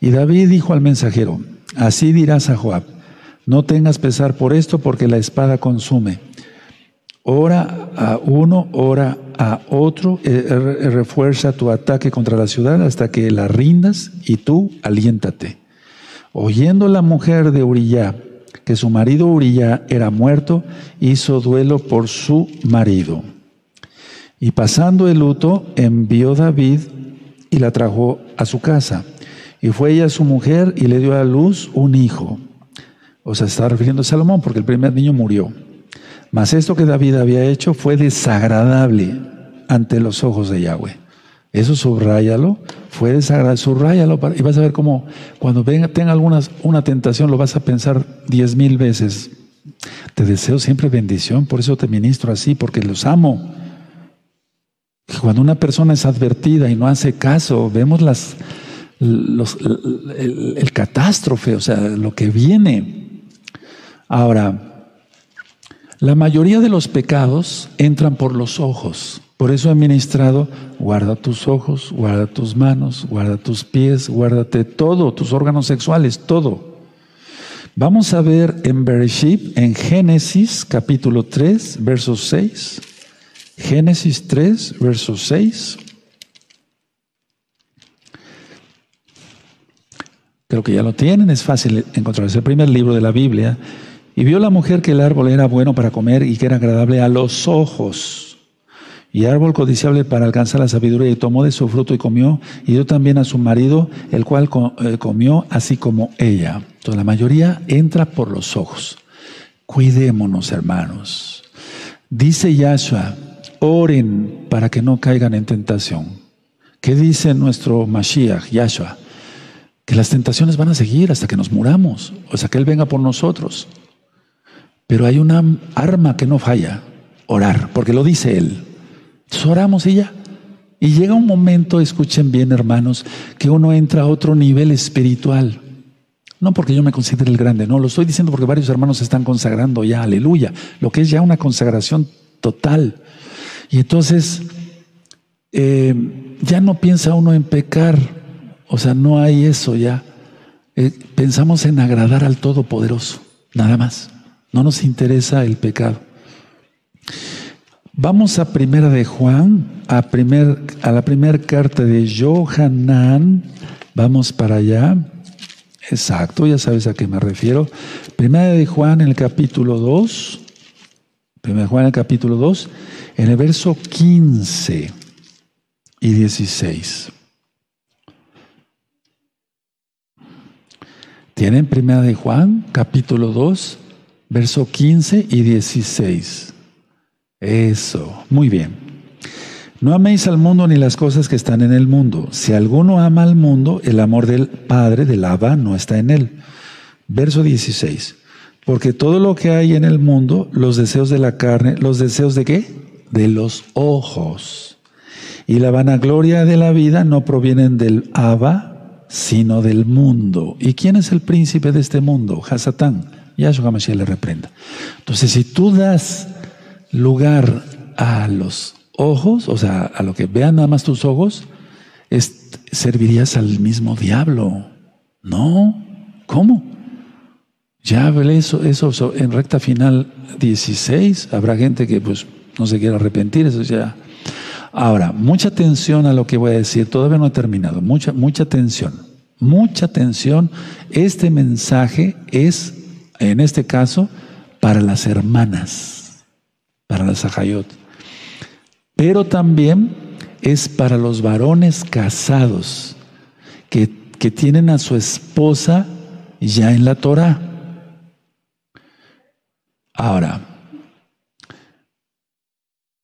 Y David dijo al mensajero, así dirás a Joab, no tengas pesar por esto porque la espada consume. Ora a uno, ora a otro, eh, eh, refuerza tu ataque contra la ciudad hasta que la rindas y tú aliéntate. Oyendo la mujer de Uriyá que su marido Uriyá era muerto, hizo duelo por su marido. Y pasando el luto, envió David y la trajo a su casa. Y fue ella su mujer y le dio a luz un hijo. O sea, está refiriendo a Salomón porque el primer niño murió. Mas esto que David había hecho fue desagradable ante los ojos de Yahweh. Eso subráyalo, fue desagradable, subráyalo y vas a ver cómo cuando tenga algunas, una tentación lo vas a pensar diez mil veces. Te deseo siempre bendición, por eso te ministro así, porque los amo. Cuando una persona es advertida y no hace caso, vemos las, el, catástrofe, o sea, lo que viene. Ahora, la mayoría de los pecados entran por los ojos. Por eso he ministrado, guarda tus ojos, guarda tus manos, guarda tus pies, guárdate todo, tus órganos sexuales, todo. Vamos a ver en Bereshit, en Génesis capítulo 3, verso 6. Génesis 3, verso 6. Creo que ya lo tienen, es fácil encontrar. Es el primer libro de la Biblia. Y vio la mujer que el árbol era bueno para comer y que era agradable a los ojos. y árbol codiciable para alcanzar la sabiduría, y tomó de su fruto y comió, y dio también a su marido, el cual eh, comió así como ella. Entonces la mayoría entra por los ojos. Cuidémonos, hermanos. Dice Yahshua, oren para que no caigan en tentación. ¿Qué dice nuestro Mashiach, Yahshua? Que las tentaciones van a seguir hasta que nos muramos, o sea, que Él venga por nosotros. Pero hay una arma que no falla, orar, porque lo dice Él. Entonces oramos y ya. Y llega un momento, escuchen bien hermanos, que uno entra a otro nivel espiritual. No porque yo me considere el grande, no, lo estoy diciendo porque varios hermanos están consagrando ya, aleluya, lo que es ya una consagración total. Y entonces eh, ya no piensa uno en pecar, o sea, no hay eso ya. Eh, pensamos en agradar al Todopoderoso, nada más. No nos interesa el pecado. Vamos a primera de Juan, a, primer, a la primera carta de Johanan. Vamos para allá. Exacto, ya sabes a qué me refiero. Primera de Juan en el capítulo 2. Primera de Juan en el capítulo 2, en el verso 15 y 16. ¿Tienen Primera de Juan, capítulo 2, verso 15 y 16? Eso, muy bien. No améis al mundo ni las cosas que están en el mundo. Si alguno ama al mundo, el amor del Padre, del Abba, no está en él. Verso 16. Porque todo lo que hay en el mundo, los deseos de la carne, los deseos de qué? De los ojos. Y la vanagloria de la vida no provienen del Abba, sino del mundo. ¿Y quién es el príncipe de este mundo? Hasatán. Yahshua Mashiach le reprenda. Entonces, si tú das lugar a los ojos, o sea, a lo que vean nada más tus ojos, servirías al mismo diablo. No, ¿cómo? Ya eso, eso en recta final 16, habrá gente que pues no se quiera arrepentir, eso ya. Ahora, mucha atención a lo que voy a decir, todavía no he terminado, mucha, mucha atención, mucha atención. Este mensaje es, en este caso, para las hermanas para la Sajayot. Pero también es para los varones casados que, que tienen a su esposa ya en la Torah. Ahora,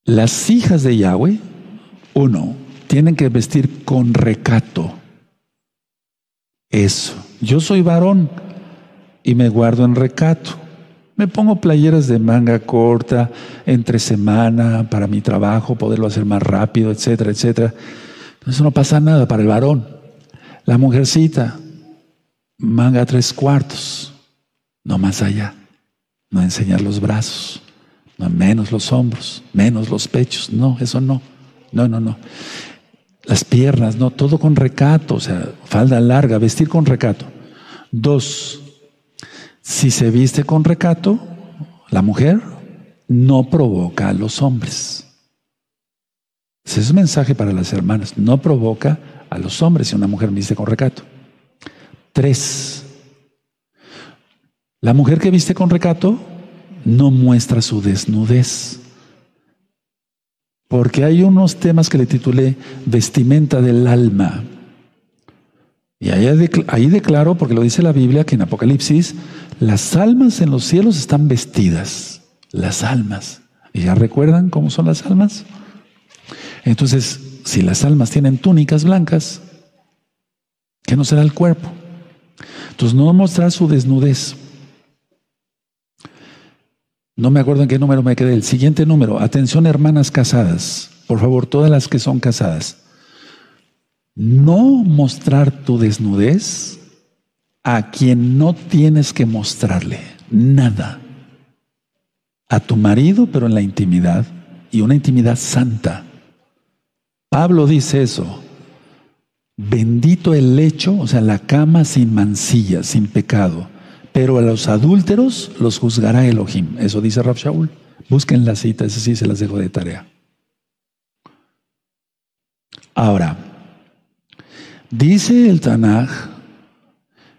las hijas de Yahweh, uno, tienen que vestir con recato. Eso. Yo soy varón y me guardo en recato. Me pongo playeras de manga corta, entre semana, para mi trabajo, poderlo hacer más rápido, etcétera, etcétera. Eso no pasa nada para el varón. La mujercita, manga tres cuartos, no más allá. No enseñar los brazos, no menos los hombros, menos los pechos. No, eso no. No, no, no. Las piernas, no, todo con recato, o sea, falda larga, vestir con recato. Dos, si se viste con recato, la mujer no provoca a los hombres. Ese es un mensaje para las hermanas. No provoca a los hombres si una mujer viste con recato. Tres. La mujer que viste con recato no muestra su desnudez. Porque hay unos temas que le titulé vestimenta del alma. Y ahí, declaro, porque lo dice la Biblia, que en Apocalipsis las almas en los cielos están vestidas. Las almas. ¿Y ya recuerdan cómo son las almas? Entonces, si las almas tienen túnicas blancas, ¿qué no será el cuerpo? Entonces, no mostrar su desnudez. No me acuerdo en qué número me quedé. El siguiente número. Atención, hermanas casadas. Por favor, todas las que son casadas no mostrar tu desnudez a quien no tienes que mostrarle nada. A tu marido, pero en la intimidad, y una intimidad santa. Pablo dice eso. Bendito el lecho, o sea, la cama sin mancilla, sin pecado. Pero a los adúlteros los juzgará Elohim. Eso dice Rab Shaul. Busquen la cita, ese sí se las dejo de tarea. Ahora, Dice el Tanaj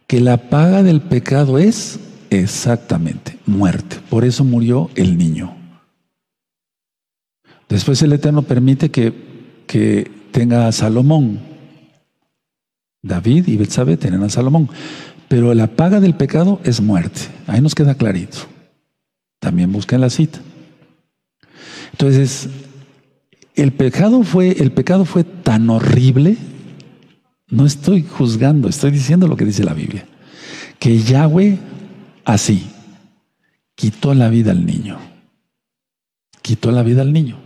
que la paga del pecado es exactamente muerte. Por eso murió el niño. Después el Eterno permite que, que tenga a Salomón. David y Betsabé tienen a Salomón. Pero la paga del pecado es muerte. Ahí nos queda clarito. También busquen la cita. Entonces, el pecado fue, el pecado fue tan horrible. No estoy juzgando, estoy diciendo lo que dice la Biblia. Que Yahweh, así, quitó la vida al niño. Quitó la vida al niño.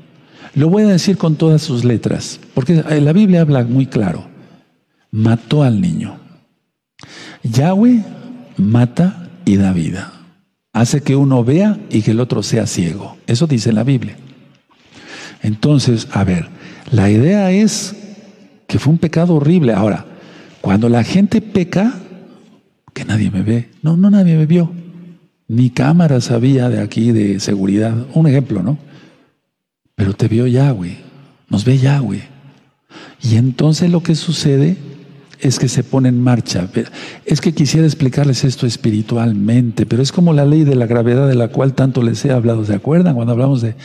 Lo voy a decir con todas sus letras, porque la Biblia habla muy claro. Mató al niño. Yahweh mata y da vida. Hace que uno vea y que el otro sea ciego. Eso dice la Biblia. Entonces, a ver, la idea es que fue un pecado horrible. Ahora, cuando la gente peca, que nadie me ve. No, no nadie me vio. Ni cámaras había de aquí de seguridad. Un ejemplo, ¿no? Pero te vio Yahweh, nos ve Yahweh. Y entonces lo que sucede es que se pone en marcha. Es que quisiera explicarles esto espiritualmente, pero es como la ley de la gravedad de la cual tanto les he hablado. ¿Se acuerdan cuando hablamos de,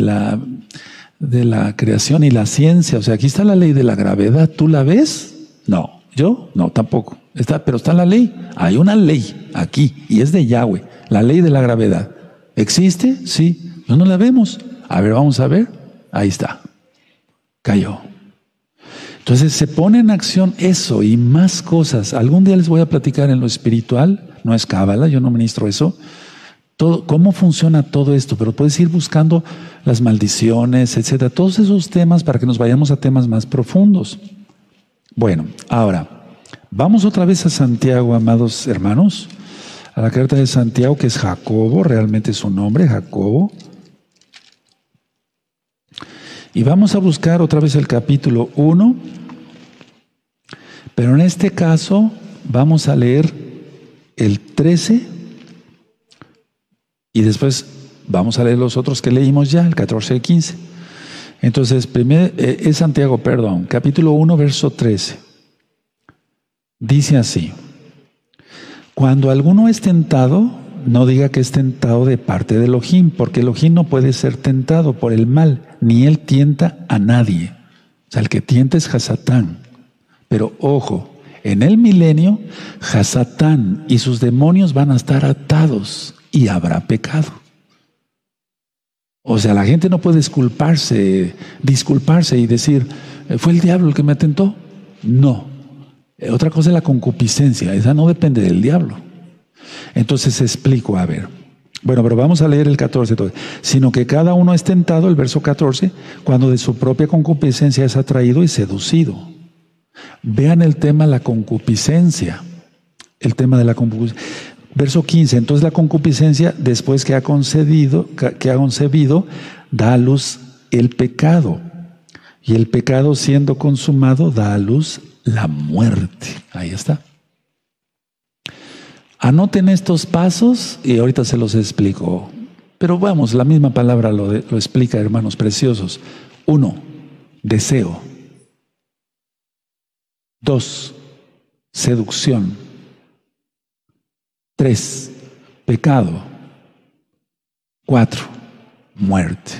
la, creación y la ciencia? O sea, aquí está la ley de la gravedad. ¿Tú la ves? No. ¿Yo? No, tampoco. Está, pero está la ley. Hay una ley aquí y es de Yahweh, la ley de la gravedad. ¿Existe? Sí. No, no la vemos. A ver, vamos a ver. Ahí está. Cayó. Entonces se pone en acción eso y más cosas. Algún día les voy a platicar en lo espiritual, no es cábala, yo no ministro eso. Cómo funciona todo esto, pero puedes ir buscando las maldiciones, etcétera, todos esos temas para que nos vayamos a temas más profundos. Bueno, ahora, vamos otra vez a Santiago, amados hermanos, a la carta de Santiago, que es Jacobo, realmente su nombre, Jacobo. Y vamos a buscar otra vez el capítulo 1, pero en este caso vamos a leer el 13 y después vamos a leer los otros que leímos ya, el 14 y 15. Entonces, primero, eh, es Santiago, perdón, capítulo 1, verso 13. Dice así, cuando alguno es tentado, no diga que es tentado de parte de Elohim, porque Elohim no puede ser tentado por el mal, ni él tienta a nadie. O sea, el que tienta es Hasatán. Pero ojo, en el milenio, Hasatán y sus demonios van a estar atados y habrá pecado. O sea, la gente no puede disculparse, disculparse y decir, ¿fue el diablo el que me tentó? No. Otra cosa es la concupiscencia, esa no depende del diablo. Entonces explico, a ver. Bueno, pero vamos a leer el 14. Sino que cada uno es tentado, el verso 14, cuando de su propia concupiscencia es atraído y seducido. Vean el tema la concupiscencia. El tema de la concupiscencia. Verso 15. Entonces la concupiscencia, después que ha concedido, que ha concebido, da a luz el pecado. Y el pecado siendo consumado da a luz la muerte. Ahí está. Anoten estos pasos y ahorita se los explico. Pero vamos, la misma palabra lo, lo explica, hermanos preciosos. Uno, deseo. Dos, seducción. Tres, pecado. Cuatro, muerte.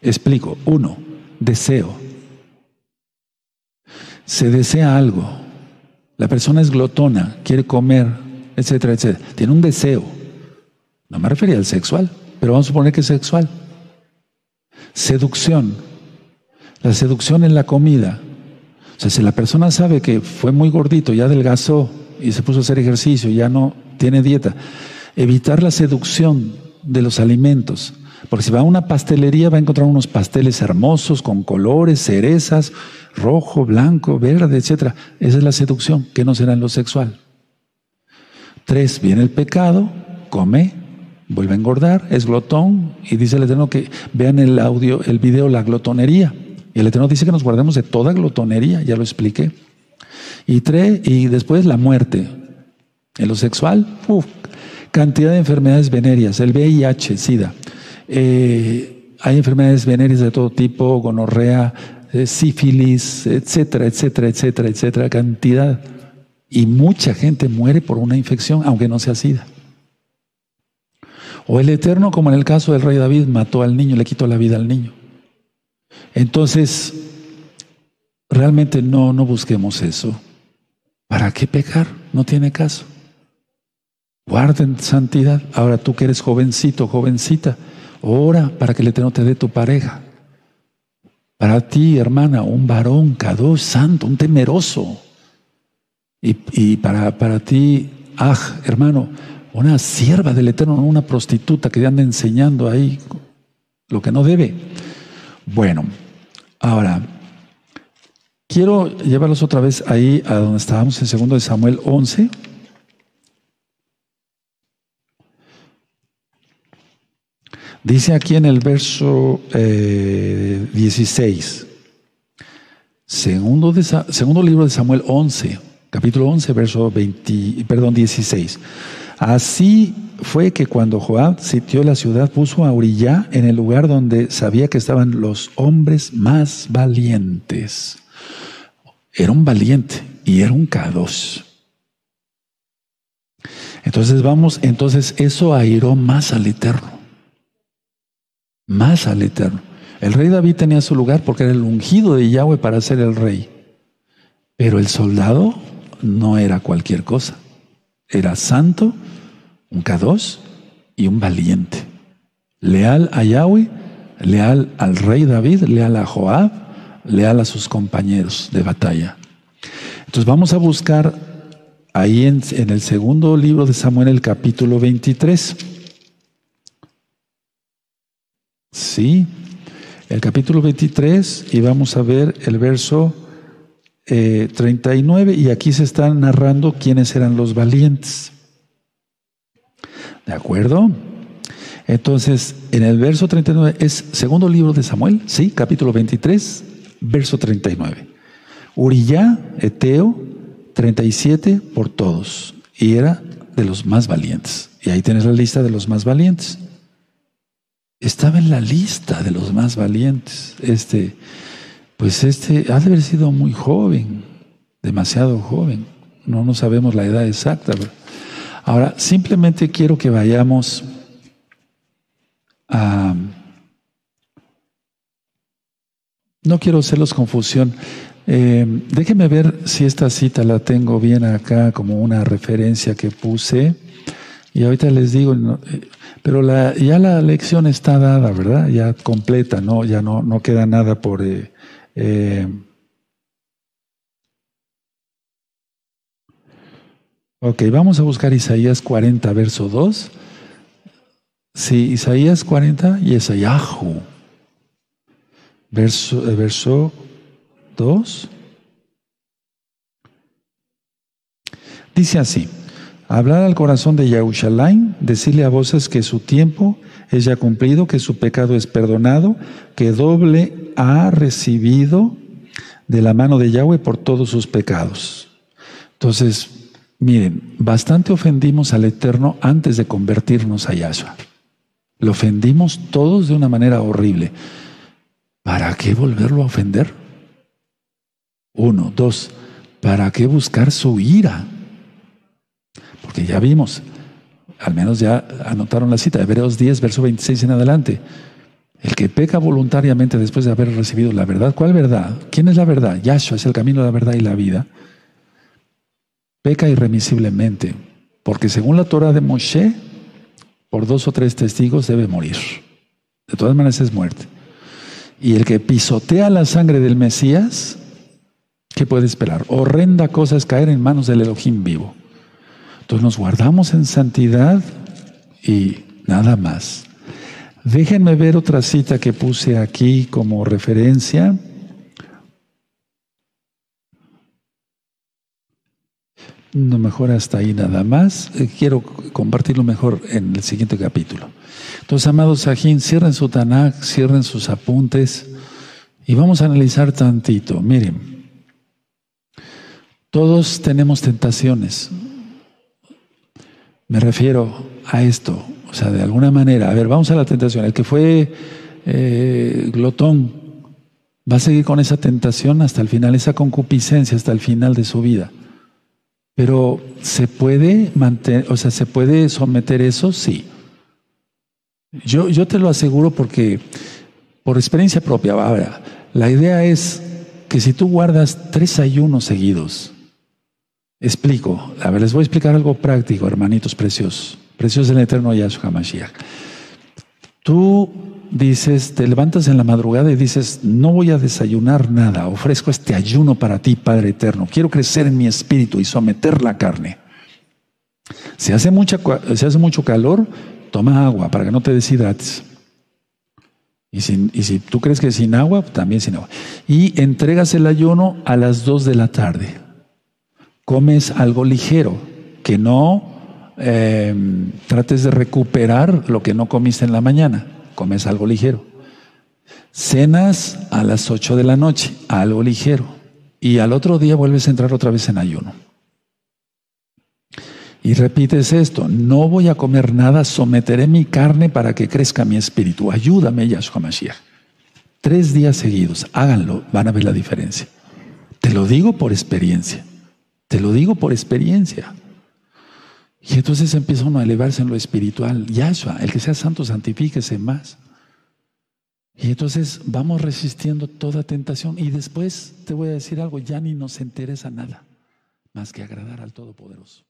Explico. Uno, deseo. Se desea algo la persona es glotona, quiere comer, etcétera, etcétera. Tiene un deseo. No me refería al sexual, pero vamos a suponer que es sexual. Seducción. La seducción en la comida. O sea, si la persona sabe que fue muy gordito, ya adelgazó y se puso a hacer ejercicio, ya no tiene dieta, evitar la seducción de los alimentos. Porque si va a una pastelería va a encontrar unos pasteles hermosos con colores, cerezas, rojo, blanco, verde, etc. Esa es la seducción, que no será en lo sexual. Tres, viene el pecado, come, vuelve a engordar, es glotón, y dice el Eterno que vean el audio, el video, la glotonería. El Eterno dice que nos guardemos de toda glotonería, ya lo expliqué. Y tres, y después la muerte. En lo sexual, cantidad de enfermedades venéreas, el VIH, SIDA. Eh, hay enfermedades venéreas de todo tipo, gonorrea, eh, sífilis, etcétera, etcétera, etcétera, etcétera, cantidad. Y mucha gente muere por una infección, aunque no sea SIDA. O el Eterno, como en el caso del rey David, mató al niño, le quitó la vida al niño. Entonces, realmente no, no busquemos eso. ¿Para qué pecar? No tiene caso. Guarden santidad. Ahora tú que eres jovencito, jovencita, ora para que el Eterno te dé tu pareja. Para ti, hermana, un varón, cada santo, un temeroso. Y, para, para ti, ah, hermano, una sierva del Eterno, una prostituta que anda enseñando ahí lo que no debe. Bueno, ahora, quiero llevarlos otra vez ahí a donde estábamos en segundo de Samuel 11. Dice aquí en el verso 16, eh, segundo, de, segundo libro de Samuel 11, capítulo 11, verso 20, perdón, 16. Así fue que cuando Joab sitió la ciudad, puso a Uriyá en el lugar donde sabía que estaban los hombres más valientes. Era un valiente y era un K2. Entonces vamos, entonces eso airó más al Eterno más al Eterno. El rey David tenía su lugar porque era el ungido de Yahweh para ser el rey. Pero el soldado no era cualquier cosa. Era santo, un K2 y un valiente. Leal a Yahweh, leal al rey David, leal a Joab, leal a sus compañeros de batalla. Entonces vamos a buscar ahí en, el segundo libro de Samuel, el capítulo 23. Sí, el capítulo 23 y vamos a ver el verso 39 eh, y aquí se está narrando quiénes eran los valientes. ¿De acuerdo? Entonces, en el verso 39 es segundo libro de Samuel, sí, capítulo 23, verso 39. Uriyá, Eteo, 37 por todos. Y era de los más valientes. Y ahí tienes la lista de los más valientes estaba en la lista de los más valientes. Este, pues este ha de haber sido muy joven, demasiado joven. No, no sabemos la edad exacta. Ahora, simplemente quiero que vayamos a... No quiero hacerlos confusión. Eh, déjenme ver si esta cita la tengo bien acá como una referencia que puse. Y ahorita les digo, eh, pero la, ya la lección está dada, ¿verdad? Ya completa, ¿no? Ya no, no queda nada por... Eh, Ok, vamos a buscar Isaías 40, verso 2. Sí, Isaías 40 y Esayahu. Verso, verso 2. Dice así. Hablar al corazón de Yahushalaim, decirle a voces que su tiempo es ya cumplido, que su pecado es perdonado, que doble ha recibido de la mano de Yahweh por todos sus pecados. Entonces, miren, bastante ofendimos al Eterno antes de convertirnos a Yahshua. Lo ofendimos todos de una manera horrible. ¿Para qué volverlo a ofender? Uno, dos, ¿para qué buscar su ira? Porque ya vimos, al menos ya anotaron la cita, Hebreos 10, verso 26 en adelante. El que peca voluntariamente después de haber recibido la verdad, ¿cuál verdad? ¿Quién es la verdad? Yahshua es el camino, de la verdad y la vida. Peca irremisiblemente, porque según la Torah de Moshe, por dos o tres testigos debe morir. De todas maneras es muerte. Y el que pisotea la sangre del Mesías, ¿qué puede esperar? Horrenda cosa es caer en manos del Elohim vivo. Entonces nos guardamos en santidad y nada más. Déjenme ver otra cita que puse aquí como referencia. No mejor hasta ahí nada más. Eh, quiero compartirlo mejor en el siguiente capítulo. Entonces, amados Sajín, cierren su Tanakh, cierren sus apuntes y vamos a analizar tantito. Miren, todos tenemos tentaciones. Me refiero a esto, o sea, de alguna manera, a ver, vamos a la tentación. El que fue eh, glotón va a seguir con esa tentación hasta el final, esa concupiscencia hasta el final de su vida. Pero ¿se puede mantener, o sea, se puede someter eso? Sí. Yo, yo te lo aseguro porque, por experiencia propia, la idea es que si tú guardas tres ayunos seguidos, explico, a ver, les voy a explicar algo práctico, hermanitos preciosos, preciosos del eterno Yahshua Mashiach. Tú dices, te levantas en la madrugada y dices, no voy a desayunar nada, ofrezco este ayuno para ti, Padre Eterno, quiero crecer en mi espíritu y someter la carne. Si hace, si hace mucho calor, toma agua para que no te deshidrates. Y si, y si tú crees que sin agua, también sin agua. Y entregas el ayuno a las 2 de la tarde. Comes algo ligero, que no em, trates de recuperar lo que no comiste en la mañana. Comes algo ligero. Cenas a las 8 de la noche, algo ligero. Y al otro día vuelves a entrar otra vez en ayuno. Y repites esto, no voy a comer nada, someteré mi carne para que crezca mi espíritu. Ayúdame, Yahshua Mashiach. Tres días seguidos, háganlo, van a ver la diferencia. Te lo digo por experiencia, te lo digo por experiencia. Y entonces empieza uno a elevarse en lo espiritual. Yahshua, el que sea santo, santifíquese más. Y entonces vamos resistiendo toda tentación y después te voy a decir algo, ya ni nos interesa nada más que agradar al Todopoderoso.